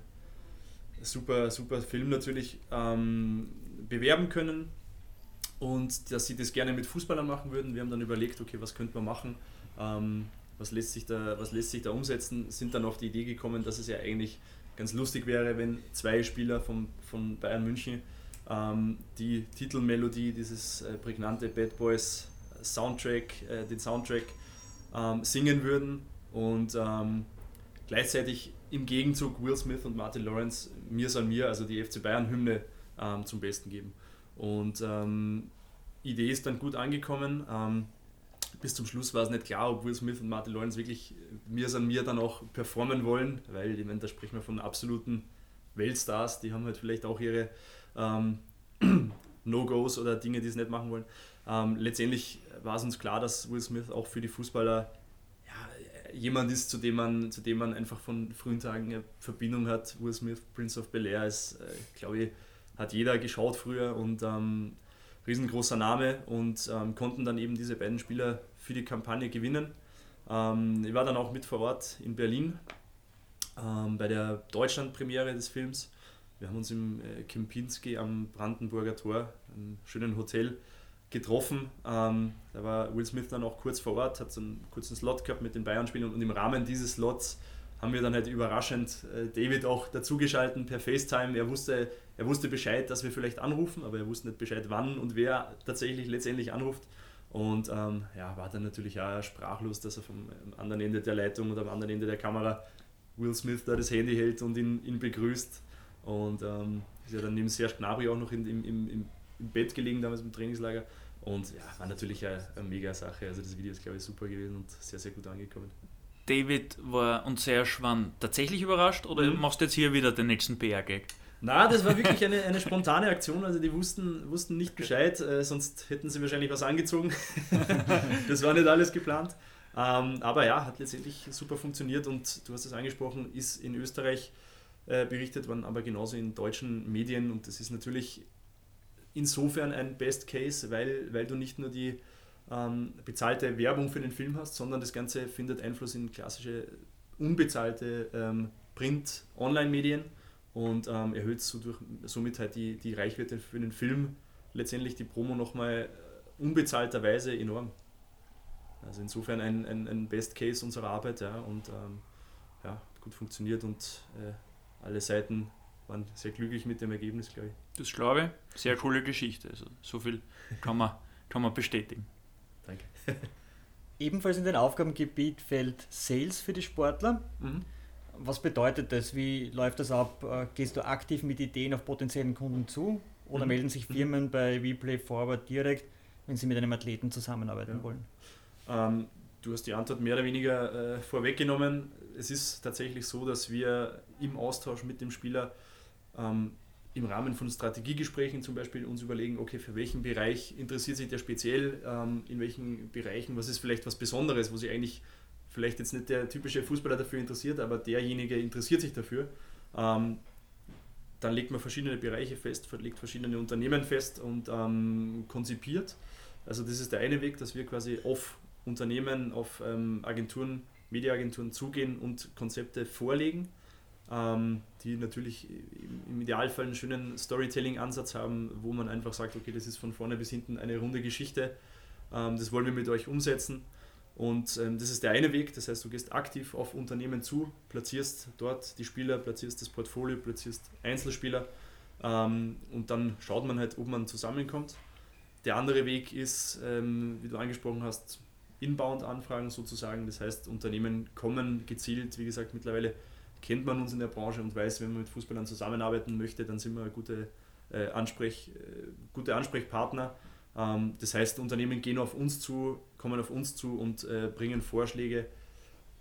S3: super, super Film natürlich, ähm, bewerben können. Und dass sie das gerne mit Fußballern machen würden. Wir haben dann überlegt, okay, was könnte man machen, ähm, was, lässt sich da, was lässt sich da umsetzen, sind dann auf die Idee gekommen, dass es ja eigentlich ganz lustig wäre, wenn zwei Spieler vom, von Bayern München ähm, die Titelmelodie, dieses äh, prägnante Bad Boys Soundtrack, äh, den Soundtrack ähm, singen würden und ähm, gleichzeitig im Gegenzug Will Smith und Martin Lawrence Mir san mir, also die FC Bayern Hymne ähm, zum Besten geben. Und ähm, Idee ist dann gut angekommen. Bis zum Schluss war es nicht klar, ob Will Smith und Martin Lawrence wirklich Mir san mir dann auch performen wollen, weil ich meine, da sprechen wir von absoluten Weltstars, die haben halt vielleicht auch ihre ähm, No-Gos oder Dinge, die sie nicht machen wollen. Ähm, letztendlich war es uns klar, dass Will Smith auch für die Fußballer ja, jemand ist, zu dem, man, zu dem man einfach von frühen Tagen eine Verbindung hat. Will Smith, Prince of Bel Air, ist, äh, glaube ich, hat jeder geschaut früher und ähm, riesengroßer Name und ähm, konnten dann eben diese beiden Spieler für die Kampagne gewinnen. Ähm, ich war dann auch mit vor Ort in Berlin ähm, bei der Deutschland-Premiere des Films wir haben uns im äh, Kempinski am Brandenburger Tor, einem schönen Hotel, getroffen. Ähm, da war Will Smith dann auch kurz vor Ort, hat so einen kurzen Slot gehabt mit den Bayern-Spielen und im Rahmen dieses Slots haben wir dann halt überraschend äh, David auch dazugeschalten per FaceTime. Er wusste, er wusste Bescheid, dass wir vielleicht anrufen, aber er wusste nicht Bescheid, wann und wer tatsächlich letztendlich anruft. Und ähm, ja, war dann natürlich auch sprachlos, dass er vom anderen Ende der Leitung oder am anderen Ende der Kamera Will Smith da das Handy hält und ihn, ihn begrüßt. Und ähm, ist ja dann neben Serge Gnabry auch noch in, im, im, im Bett gelegen damals im Trainingslager. Und ja, war natürlich eine, eine mega Sache. Also das Video ist, glaube ich, super gewesen und sehr, sehr gut angekommen.
S2: David war und Serge waren tatsächlich überrascht oder mhm. machst du jetzt hier wieder den nächsten PR-Gag?
S3: Na, das war wirklich eine, eine spontane Aktion. Also die wussten, wussten nicht Bescheid, äh, sonst hätten sie wahrscheinlich was angezogen. das war nicht alles geplant. Ähm, aber ja, hat letztendlich super funktioniert und du hast es angesprochen, ist in Österreich äh, berichtet worden, aber genauso in deutschen Medien. Und das ist natürlich insofern ein Best Case, weil, weil du nicht nur die ähm, bezahlte Werbung für den Film hast, sondern das Ganze findet Einfluss in klassische unbezahlte ähm, Print-Online-Medien und ähm, erhöht so durch, somit halt die, die Reichweite für den Film, letztendlich die Promo nochmal äh, unbezahlterweise enorm. Also insofern ein, ein, ein Best Case unserer Arbeit ja, und ähm, ja, gut funktioniert und äh, alle Seiten waren sehr glücklich mit dem Ergebnis, glaube ich.
S2: Das glaube ich. Sehr coole Geschichte. Also so viel kann man, kann man bestätigen.
S3: Danke.
S4: Ebenfalls in den Aufgabengebiet fällt Sales für die Sportler. Mhm. Was bedeutet das? Wie läuft das ab? Äh, gehst du aktiv mit Ideen auf potenziellen Kunden zu oder mhm. melden sich Firmen mhm. bei WePlay Forward direkt, wenn sie mit einem Athleten zusammenarbeiten ja. wollen?
S3: Ähm, du hast die Antwort mehr oder weniger äh, vorweggenommen. Es ist tatsächlich so, dass wir im Austausch mit dem Spieler ähm, im Rahmen von Strategiegesprächen zum Beispiel uns überlegen, okay, für welchen Bereich interessiert sich der speziell, ähm, in welchen Bereichen, was ist vielleicht was Besonderes, wo sich eigentlich vielleicht jetzt nicht der typische Fußballer dafür interessiert, aber derjenige interessiert sich dafür. Ähm, dann legt man verschiedene Bereiche fest, legt verschiedene Unternehmen fest und ähm, konzipiert. Also das ist der eine Weg, dass wir quasi auf Unternehmen, auf ähm, Agenturen, Mediaagenturen zugehen und Konzepte vorlegen, ähm, die natürlich im Idealfall einen schönen Storytelling-Ansatz haben, wo man einfach sagt, okay, das ist von vorne bis hinten eine runde Geschichte, ähm, das wollen wir mit euch umsetzen. Und ähm, das ist der eine Weg, das heißt, du gehst aktiv auf Unternehmen zu, platzierst dort die Spieler, platzierst das Portfolio, platzierst Einzelspieler ähm, und dann schaut man halt, ob man zusammenkommt. Der andere Weg ist, ähm, wie du angesprochen hast, Inbound-Anfragen sozusagen. Das heißt, Unternehmen kommen gezielt, wie gesagt, mittlerweile kennt man uns in der Branche und weiß, wenn man mit Fußballern zusammenarbeiten möchte, dann sind wir gute, äh, Ansprech, äh, gute Ansprechpartner. Ähm, das heißt, Unternehmen gehen auf uns zu, kommen auf uns zu und äh, bringen Vorschläge,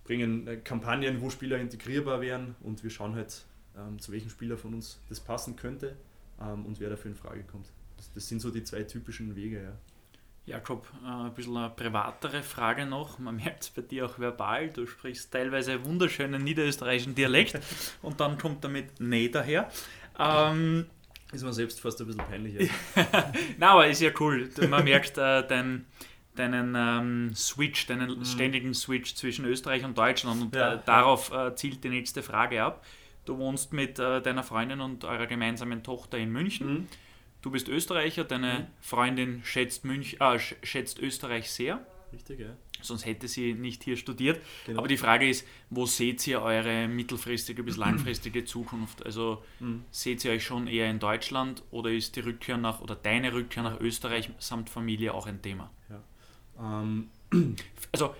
S3: bringen äh, Kampagnen, wo Spieler integrierbar wären und wir schauen halt, ähm, zu welchem Spieler von uns das passen könnte ähm, und wer dafür in Frage kommt. Das, das, sind so die zwei typischen Wege. Ja.
S2: Jakob, äh, ein bisschen eine privatere Frage noch. Man merkt es bei dir auch verbal. Du sprichst teilweise wunderschönen niederösterreichischen Dialekt und dann kommt damit Nee daher. Ähm,
S3: ist mir selbst fast ein bisschen peinlich.
S2: Na, aber ist ja cool. Man merkt äh, dein, deinen ähm, Switch, deinen mhm. ständigen Switch zwischen Österreich und Deutschland und ja. äh, darauf äh, zielt die nächste Frage ab. Du wohnst mit äh, deiner Freundin und eurer gemeinsamen Tochter in München. Mhm. Du bist Österreicher, deine mhm. Freundin schätzt, Münch, äh, schätzt Österreich sehr.
S3: Richtig, ja.
S2: Sonst hätte sie nicht hier studiert. Genau. Aber die Frage ist, wo seht ihr eure mittelfristige bis langfristige Zukunft? Also mhm. seht ihr euch schon eher in Deutschland oder ist die Rückkehr nach oder deine Rückkehr nach Österreich samt Familie auch ein Thema? Ja. Ähm. Also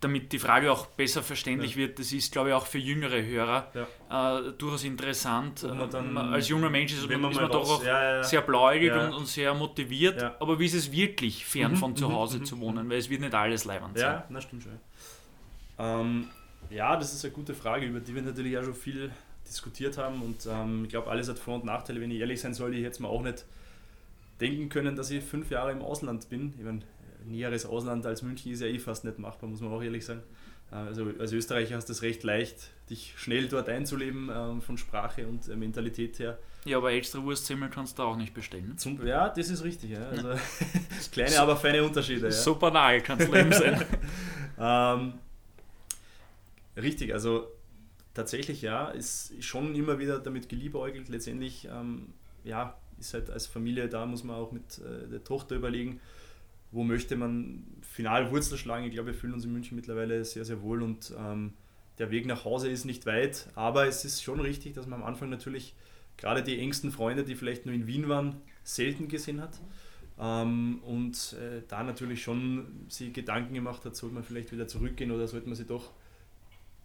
S2: damit die Frage auch besser verständlich ja. wird, das ist, glaube ich, auch für jüngere Hörer ja. äh, durchaus interessant. Dann, als junger Mensch ist, man, ist man doch auch ja, sehr blauäugig und, und, sehr motiviert, aber wie ist es wirklich, fern mhm, von zu mhm, Hause mhm, zu wohnen? Mhm. Weil es wird nicht alles leibend
S3: sein. Ja, das stimmt schon. Ähm, ja, das ist eine gute Frage, über die wir natürlich auch schon viel diskutiert haben und ähm, ich glaube, alles hat Vor- und Nachteile. Wenn ich ehrlich sein soll, ich hätte mir auch nicht denken können, dass ich fünf Jahre im Ausland bin. Ich meine, näheres Ausland als München ist ja eh fast nicht machbar, muss man auch ehrlich sagen. Äh, also als Österreicher hast du es recht leicht, dich schnell dort einzuleben, ähm, von Sprache und äh, Mentalität her.
S2: Ja, aber extra Wurstzimmer kannst du auch nicht bestellen.
S3: Zum, ja, das ist richtig. Ja. Also, kleine, so, aber feine Unterschiede. Ja.
S2: So banal kann es Leben sein.
S3: ähm, richtig, also tatsächlich ja, ist schon immer wieder damit geliebäugelt. Letztendlich, ähm, ja, ist halt als Familie da, muss man auch mit äh, der Tochter überlegen, wo möchte man final Wurzel schlagen. Ich glaube, wir fühlen uns in München mittlerweile sehr, sehr wohl und ähm, der Weg nach Hause ist nicht weit, aber es ist schon richtig, dass man am Anfang natürlich gerade die engsten Freunde, die vielleicht nur in Wien waren, selten gesehen hat. Ähm, und äh, da natürlich schon sich Gedanken gemacht hat, sollte man vielleicht wieder zurückgehen oder sollte man sich doch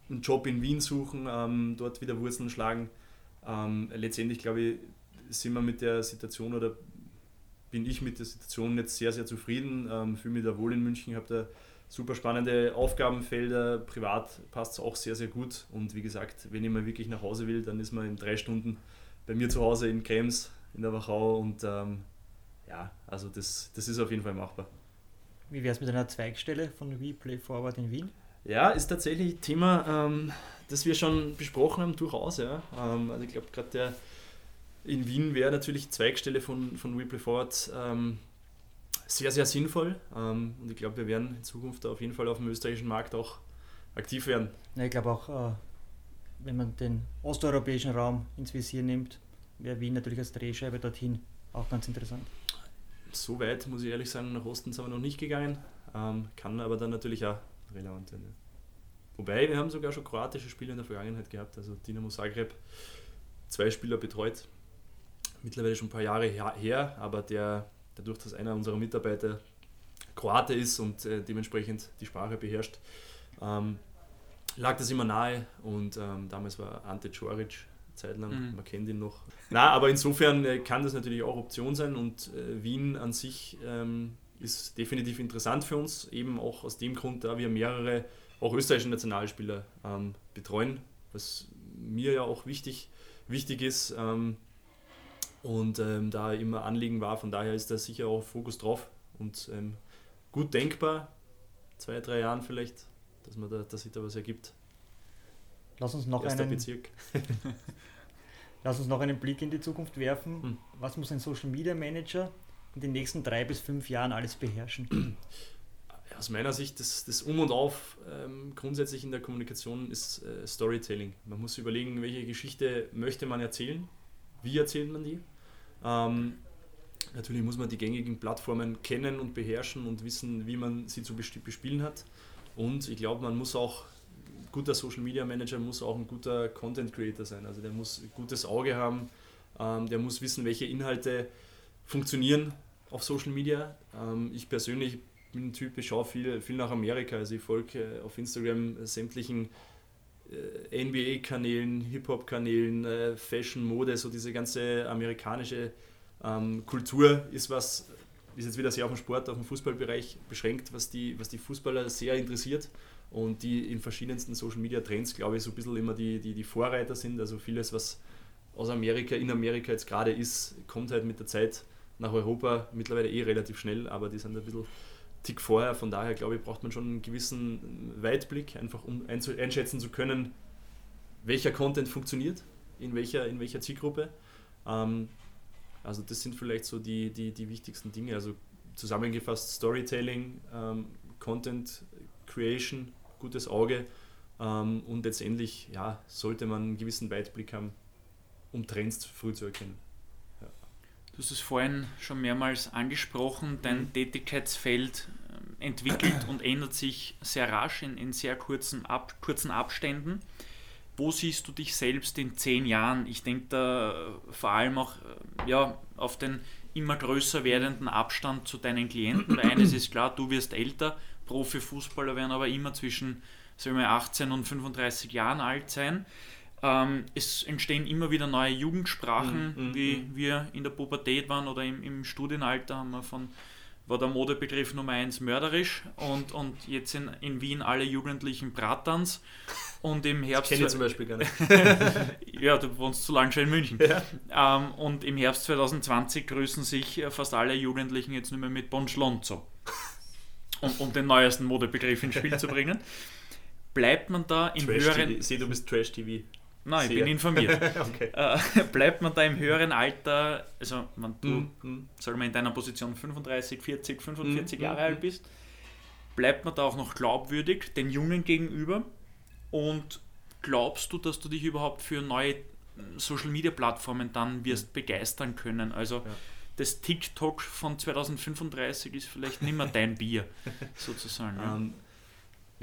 S3: einen Job in Wien suchen, ähm, dort wieder Wurzeln schlagen. Ähm, letztendlich glaube ich, sind wir mit der Situation oder bin ich mit der Situation jetzt sehr, sehr zufrieden. Ähm, fühle mich da wohl in München, habe da super spannende Aufgabenfelder. Privat passt es auch sehr, sehr gut. Und wie gesagt, wenn ich mal wirklich nach Hause will, dann ist man in drei Stunden bei mir zu Hause in Krems in der Wachau. Und ähm, ja, also das, das ist auf jeden Fall machbar.
S4: Wie wäre es mit einer Zweigstelle von WePlay Forward in Wien?
S3: Ja, ist tatsächlich ein Thema, ähm, das wir schon besprochen haben, durchaus. Ja. Ähm, also ich glaube, gerade der in Wien wäre natürlich Zweigstelle von, von WePlay Forward ähm, sehr, sehr sinnvoll. Ähm, und ich glaube, wir werden in Zukunft auf jeden Fall auf dem österreichischen Markt auch aktiv werden.
S4: Ja, ich glaube auch, äh, wenn man den osteuropäischen Raum ins Visier nimmt, wäre Wien natürlich als Drehscheibe dorthin auch ganz interessant.
S3: So weit, muss ich ehrlich sagen, nach Osten sind wir noch nicht gegangen, ähm, kann aber dann natürlich auch relevant sein. Ja. Wobei, wir haben sogar schon kroatische Spiele in der Vergangenheit gehabt, also Dinamo Zagreb, zwei Spieler betreut, mittlerweile schon ein paar Jahre her, aber der, dadurch, dass einer unserer Mitarbeiter Kroate ist und äh, dementsprechend die Sprache beherrscht, ähm, lag das immer nahe und ähm, damals war Ante Čoric zeitlang, mhm. man kennt ihn noch. Na, aber insofern äh, kann das natürlich auch Option sein und äh, Wien an sich ähm, ist definitiv interessant für uns, eben auch aus dem Grund, da wir mehrere auch österreichische Nationalspieler ähm, betreuen, was mir ja auch wichtig, wichtig ist. Und ähm, da immer Anliegen war. Von daher ist da sicher auch Fokus drauf und ähm, gut denkbar, zwei, drei Jahren vielleicht, dass, man da, dass sich da was ergibt.
S4: Lass uns noch einen, Bezirk. Lass uns noch einen Blick in die Zukunft werfen. Hm. Was muss ein Social Media Manager in den nächsten drei bis fünf Jahren alles beherrschen?
S3: Aus meiner Sicht, das, das Um und Auf ähm, grundsätzlich in der Kommunikation ist äh, Storytelling. Man muss überlegen, welche Geschichte möchte man erzählen, wie erzählt man die ähm, natürlich muss man die gängigen Plattformen kennen und beherrschen und wissen, wie man sie zu bespielen hat. Und ich glaube, man muss auch, ein guter Social Media Manager muss auch ein guter Content Creator sein. Also der muss ein gutes Auge haben, ähm, der muss wissen, welche Inhalte funktionieren auf Social Media. Ähm, ich persönlich bin ein Typ, ich schaue viel, viel nach Amerika. Also ich folge auf Instagram sämtlichen äh, NBA-Kanälen, Hip-Hop-Kanälen, äh, Fashion, Mode, so diese ganze amerikanische ähm, Kultur ist was, ist jetzt wieder sehr auf den Sport, auf den Fußballbereich beschränkt, was die, was die Fußballer sehr interessiert und die in verschiedensten Social-Media-Trends, glaube ich, so ein bisschen immer die, die, die Vorreiter sind. Also vieles, was aus Amerika, in Amerika jetzt gerade ist, kommt halt mit der Zeit nach Europa mittlerweile eh relativ schnell, aber die sind ein bisschen Tick vorher. Von daher glaube ich, braucht man schon einen gewissen Weitblick, einfach um einschätzen zu können, welcher Content funktioniert, in welcher, in welcher Zielgruppe. Ähm, also das sind vielleicht so die, die, die wichtigsten Dinge. Also zusammengefasst Storytelling, ähm, Content Creation, gutes Auge ähm, und letztendlich ja, sollte man einen gewissen Weitblick haben, um Trends früh zu erkennen.
S2: Du hast es vorhin schon mehrmals angesprochen, dein mhm. Tätigkeitsfeld ähm, entwickelt und ändert sich sehr rasch in, in sehr kurzen, Ab, kurzen Abständen. Wo siehst du dich selbst in zehn Jahren? Ich denke da vor allem auch äh, ja, auf den immer größer werdenden Abstand zu deinen Klienten. Weil eines ist klar, du wirst älter, Profifußballer werden aber immer zwischen sagen wir, 18 und 35 Jahren alt sein. Ähm, es entstehen immer wieder neue Jugendsprachen, mm, mm, wie mm. wir in der Pubertät waren oder im, im Studienalter haben wir von war der Modebegriff Nummer 1 mörderisch und, und jetzt in, in Wien alle Jugendlichen Bratans und im Herbst...
S3: Ich kenne zum Beispiel gar nicht.
S2: ja, du wohnst zu lange in München. Ja. Ähm, und im Herbst 2020 grüßen sich fast alle Jugendlichen jetzt nur mehr mit Bonschlonzo, um, um den neuesten Modebegriff ins Spiel zu bringen. Bleibt man da im
S3: Trash
S2: höheren...
S3: Ich sehe, du bist Trash-TV.
S2: Nein, ich bin informiert. okay. äh, bleibt man da im höheren Alter, also man, du, mm, mm. sagen wir in deiner Position 35, 40, 45 mm, Jahre alt bist, bleibt man da auch noch glaubwürdig den Jungen gegenüber und glaubst du, dass du dich überhaupt für neue Social Media Plattformen dann wirst begeistern können? Also ja. das TikTok von 2035 ist vielleicht nicht mehr dein Bier, sozusagen. Ja. Um, ähm,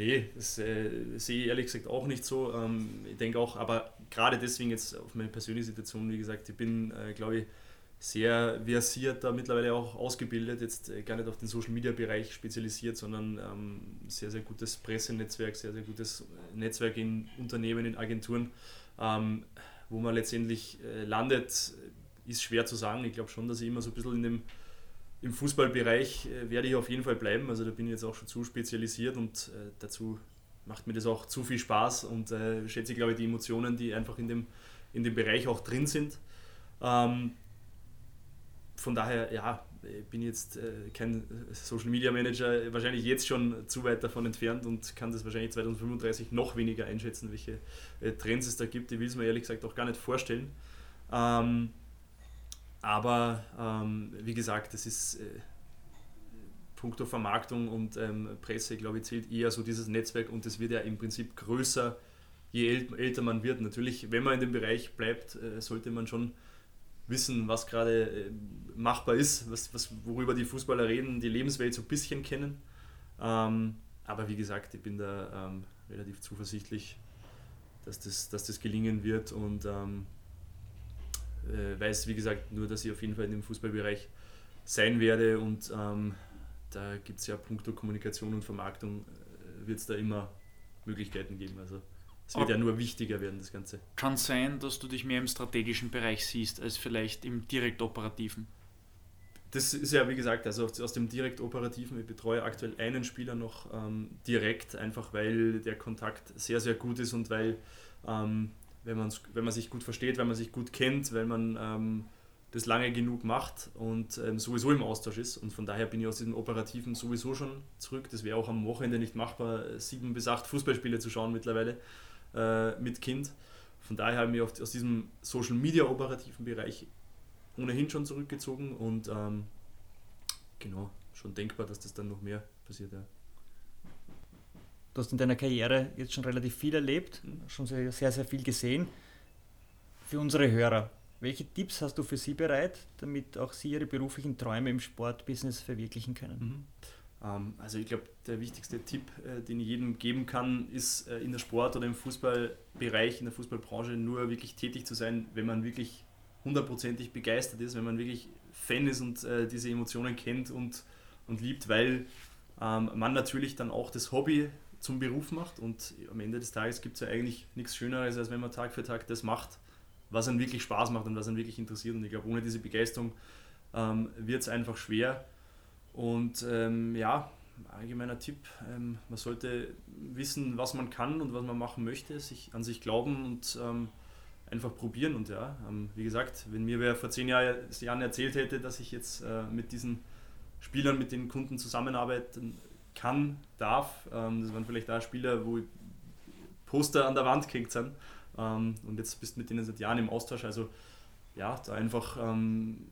S3: Nee, das äh, sehe ich ehrlich gesagt auch nicht so. Ähm, ich denke auch, aber gerade deswegen jetzt auf meine persönliche Situation, wie gesagt, ich bin, äh, glaube ich, sehr versiert, da mittlerweile auch ausgebildet, jetzt äh, gar nicht auf den Social Media Bereich spezialisiert, sondern ähm, sehr, sehr gutes Pressenetzwerk, sehr, sehr gutes Netzwerk in Unternehmen, in Agenturen. Ähm, wo man letztendlich äh, landet, ist schwer zu sagen. Ich glaube schon, dass ich immer so ein bisschen in dem im Fußballbereich äh, werde ich auf jeden Fall bleiben. Also da bin ich jetzt auch schon zu spezialisiert und äh, dazu macht mir das auch zu viel Spaß und äh, schätze ich, glaube ich, die Emotionen, die einfach in dem, in dem Bereich auch drin sind. Ähm, von daher, ja, bin jetzt äh, kein Social Media Manager, wahrscheinlich jetzt schon zu weit davon entfernt und kann das wahrscheinlich 2035 noch weniger einschätzen, welche äh, Trends es da gibt. Ich will es mir ehrlich gesagt auch gar nicht vorstellen. Ähm, aber ähm, wie gesagt, das ist äh, puncto Vermarktung und ähm, Presse, glaube ich, zählt eher so dieses Netzwerk und das wird ja im Prinzip größer, je älter man wird. Natürlich, wenn man in dem Bereich bleibt, äh, sollte man schon wissen, was gerade äh, machbar ist, was, was, worüber die Fußballer reden, die Lebenswelt so ein bisschen kennen. Ähm, aber wie gesagt, ich bin da ähm, relativ zuversichtlich, dass das, dass das gelingen wird und ähm, äh, weiß, wie gesagt, nur, dass ich auf jeden Fall in dem Fußballbereich sein werde und ähm, da gibt es ja punkto Kommunikation und Vermarktung, äh, wird es da immer Möglichkeiten geben. Also es wird Aber ja nur wichtiger werden, das Ganze.
S2: Kann sein, dass du dich mehr im strategischen Bereich siehst, als vielleicht im direkt operativen.
S3: Das ist ja, wie gesagt, also aus dem direkt operativen, ich betreue aktuell einen Spieler noch ähm, direkt, einfach weil der Kontakt sehr, sehr gut ist und weil ähm, wenn, wenn man sich gut versteht, wenn man sich gut kennt, wenn man ähm, das lange genug macht und ähm, sowieso im Austausch ist. Und von daher bin ich aus diesem Operativen sowieso schon zurück. Das wäre auch am Wochenende nicht machbar, sieben bis acht Fußballspiele zu schauen mittlerweile äh, mit Kind. Von daher habe ich mich aus diesem Social Media operativen Bereich ohnehin schon zurückgezogen und ähm, genau, schon denkbar, dass das dann noch mehr passiert. Ja.
S4: Du hast in deiner Karriere jetzt schon relativ viel erlebt, schon sehr, sehr, sehr viel gesehen. Für unsere Hörer, welche Tipps hast du für sie bereit, damit auch sie ihre beruflichen Träume im Sportbusiness verwirklichen können?
S3: Mhm. Ähm, also ich glaube, der wichtigste Tipp, äh, den ich jedem geben kann, ist äh, in der Sport- oder im Fußballbereich, in der Fußballbranche nur wirklich tätig zu sein, wenn man wirklich hundertprozentig begeistert ist, wenn man wirklich Fan ist und äh, diese Emotionen kennt und, und liebt, weil ähm, man natürlich dann auch das Hobby zum Beruf macht. Und am Ende des Tages gibt es ja eigentlich nichts Schöneres, als wenn man Tag für Tag das macht, was einen wirklich Spaß macht und was einen wirklich interessiert. Und ich glaube, ohne diese Begeisterung ähm, wird es einfach schwer. Und ähm, ja, allgemeiner Tipp, ähm, man sollte wissen, was man kann und was man machen möchte, sich an sich glauben und ähm, einfach probieren. Und ja, ähm, wie gesagt, wenn mir wer vor zehn Jahren erzählt hätte, dass ich jetzt äh, mit diesen Spielern, mit den Kunden zusammenarbeiten kann, darf, ähm, das waren vielleicht auch Spieler, wo Poster an der Wand gehängt sind. Ähm, und jetzt bist du mit denen seit Jahren im Austausch. Also ja, da einfach ähm,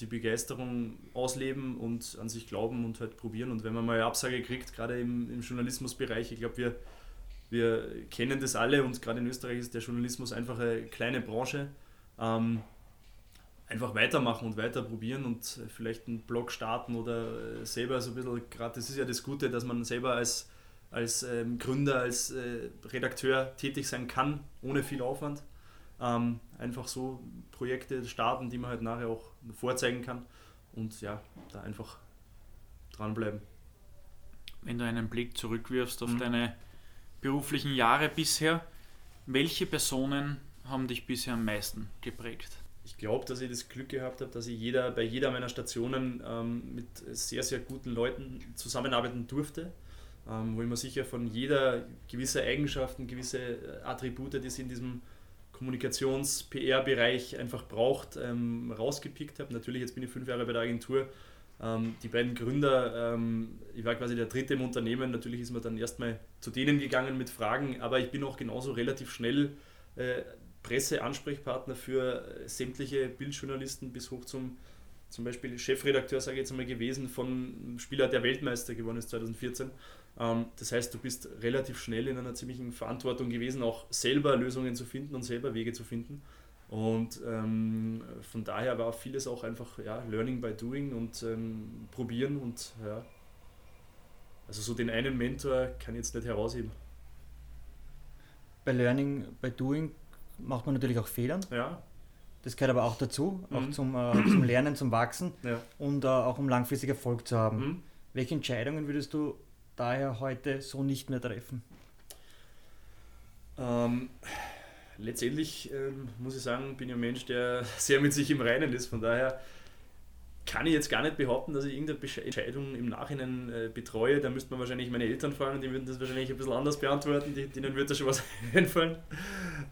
S3: die Begeisterung ausleben und an sich glauben und halt probieren. Und wenn man mal eine Absage kriegt, gerade im, im Journalismusbereich, ich glaube, wir, wir kennen das alle und gerade in Österreich ist der Journalismus einfach eine kleine Branche. Ähm, einfach weitermachen und weiter probieren und vielleicht einen Blog starten oder selber so ein bisschen, gerade das ist ja das Gute, dass man selber als, als ähm, Gründer, als äh, Redakteur tätig sein kann, ohne viel Aufwand. Ähm, einfach so Projekte starten, die man halt nachher auch vorzeigen kann und ja, da einfach dranbleiben.
S2: Wenn du einen Blick zurückwirfst auf mhm. deine beruflichen Jahre bisher, welche Personen haben dich bisher am meisten geprägt?
S3: Ich glaube, dass ich das Glück gehabt habe, dass ich jeder, bei jeder meiner Stationen ähm, mit sehr, sehr guten Leuten zusammenarbeiten durfte, ähm, wo ich mir sicher von jeder gewisse Eigenschaften, gewisse äh, Attribute, die sie in diesem Kommunikations-PR-Bereich einfach braucht, ähm, rausgepickt habe. Natürlich, jetzt bin ich fünf Jahre bei der Agentur. Ähm, die beiden Gründer, ähm, ich war quasi der dritte im Unternehmen, natürlich ist man dann erstmal zu denen gegangen mit Fragen, aber ich bin auch genauso relativ schnell äh, Presseansprechpartner für äh, sämtliche Bildjournalisten bis hoch zum zum Beispiel Chefredakteur, sage ich jetzt einmal, gewesen von Spieler, der Weltmeister geworden ist 2014. Ähm, das heißt, du bist relativ schnell in einer ziemlichen Verantwortung gewesen, auch selber Lösungen zu finden und selber Wege zu finden. Und ähm, von daher war vieles auch einfach ja, Learning by Doing und ähm, probieren und ja. Also so den einen Mentor kann ich jetzt nicht herausheben.
S4: Bei Learning by Doing macht man natürlich auch Fehler.
S3: Ja.
S4: Das gehört aber auch dazu, auch mhm. zum, äh, zum Lernen, zum Wachsen ja. und äh, auch um langfristig Erfolg zu haben. Mhm. Welche Entscheidungen würdest du daher heute so nicht mehr treffen?
S3: Ähm, letztendlich ähm, muss ich sagen, bin ich ein Mensch, der sehr mit sich im Reinen ist. Von daher kann ich jetzt gar nicht behaupten, dass ich irgendeine Entscheidung im Nachhinein äh, betreue. Da müsste man wahrscheinlich meine Eltern fragen, die würden das wahrscheinlich ein bisschen anders beantworten, die, denen würde da schon was einfallen.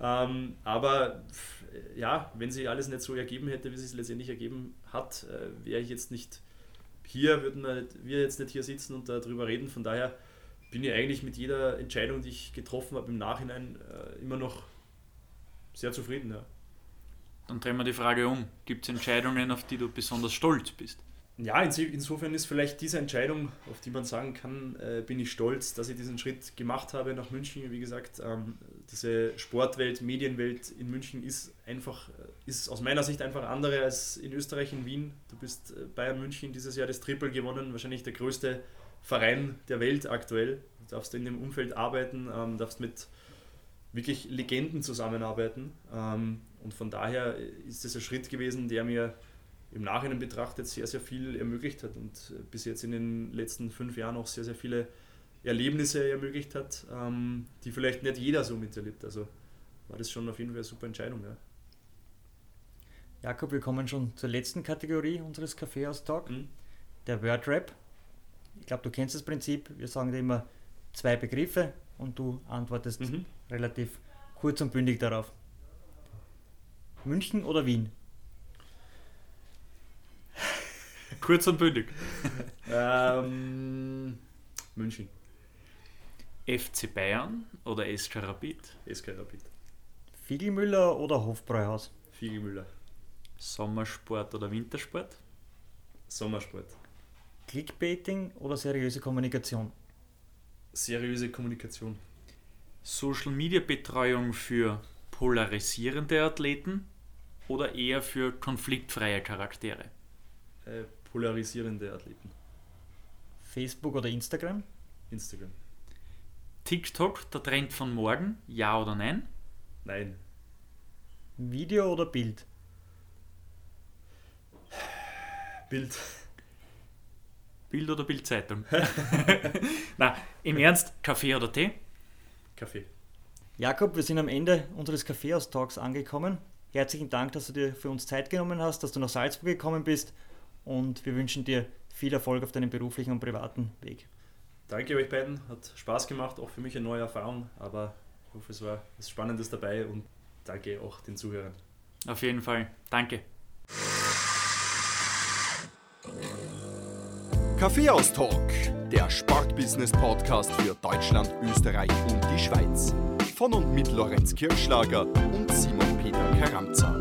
S3: Ähm, aber ja, wenn sich alles nicht so ergeben hätte, wie es sich letztendlich ergeben hat, äh, wäre ich jetzt nicht hier, würden wir jetzt nicht hier sitzen und darüber reden. Von daher bin ich eigentlich mit jeder Entscheidung, die ich getroffen habe, im Nachhinein äh, immer noch sehr zufrieden. Ja.
S2: Dann drehen wir die Frage um. Gibt es Entscheidungen, auf die du besonders stolz bist?
S3: Ja, insofern ist vielleicht diese Entscheidung, auf die man sagen kann, äh, bin ich stolz, dass ich diesen Schritt gemacht habe nach München. Wie gesagt, ähm, diese Sportwelt, Medienwelt in München ist einfach, äh, ist aus meiner Sicht einfach andere als in Österreich, in Wien. Du bist äh, Bayern München dieses Jahr das Triple gewonnen, wahrscheinlich der größte Verein der Welt aktuell. Du darfst in dem Umfeld arbeiten, ähm, darfst mit wirklich Legenden zusammenarbeiten. Ähm, und von daher ist es ein Schritt gewesen, der mir im Nachhinein betrachtet sehr, sehr viel ermöglicht hat und äh, bis jetzt in den letzten fünf Jahren auch sehr, sehr viele Erlebnisse ermöglicht hat, ähm, die vielleicht nicht jeder so miterlebt. Also war das schon auf jeden Fall eine super Entscheidung. Ja.
S4: Jakob, wir kommen schon zur letzten Kategorie unseres Kaffeehaus-Talk, mhm. der Wordrap. Ich glaube, du kennst das Prinzip. Wir sagen dir immer zwei Begriffe und du antwortest mhm. relativ kurz und bündig darauf. München oder Wien?
S2: Kurz und bündig.
S3: ähm, München.
S2: FC Bayern oder SK Rapid?
S3: SK Rapid.
S4: Fiegelmüller oder Hofbräuhaus?
S3: Fiegelmüller.
S2: Sommersport oder Wintersport?
S3: Sommersport.
S4: Clickbaiting oder seriöse Kommunikation?
S3: Seriöse Kommunikation.
S2: Social Media Betreuung für polarisierende Athleten oder eher für konfliktfreie Charaktere?
S3: Äh, polarisierende Athleten.
S4: Facebook oder Instagram?
S3: Instagram.
S2: TikTok, der Trend von morgen, ja oder nein?
S3: Nein.
S4: Video oder Bild?
S3: Bild.
S2: Bild oder Bildzeitung? Na, im Ernst, Kaffee oder Tee?
S3: Kaffee.
S4: Jakob, wir sind am Ende unseres Kaffeehaus-Talks angekommen. Herzlichen Dank, dass du dir für uns Zeit genommen hast, dass du nach Salzburg gekommen bist und wir wünschen dir viel Erfolg auf deinem beruflichen und privaten Weg.
S3: Danke euch beiden, hat Spaß gemacht, auch für mich eine neue Erfahrung, aber ich hoffe, es war was Spannendes dabei und danke auch den Zuhörern.
S2: Auf jeden Fall. Danke.
S1: Kaffeehaus-Talk, der Sportbusiness-Podcast für Deutschland, Österreich und die Schweiz. Von und mit Lorenz Kirschlager und Simon Peter Karamza.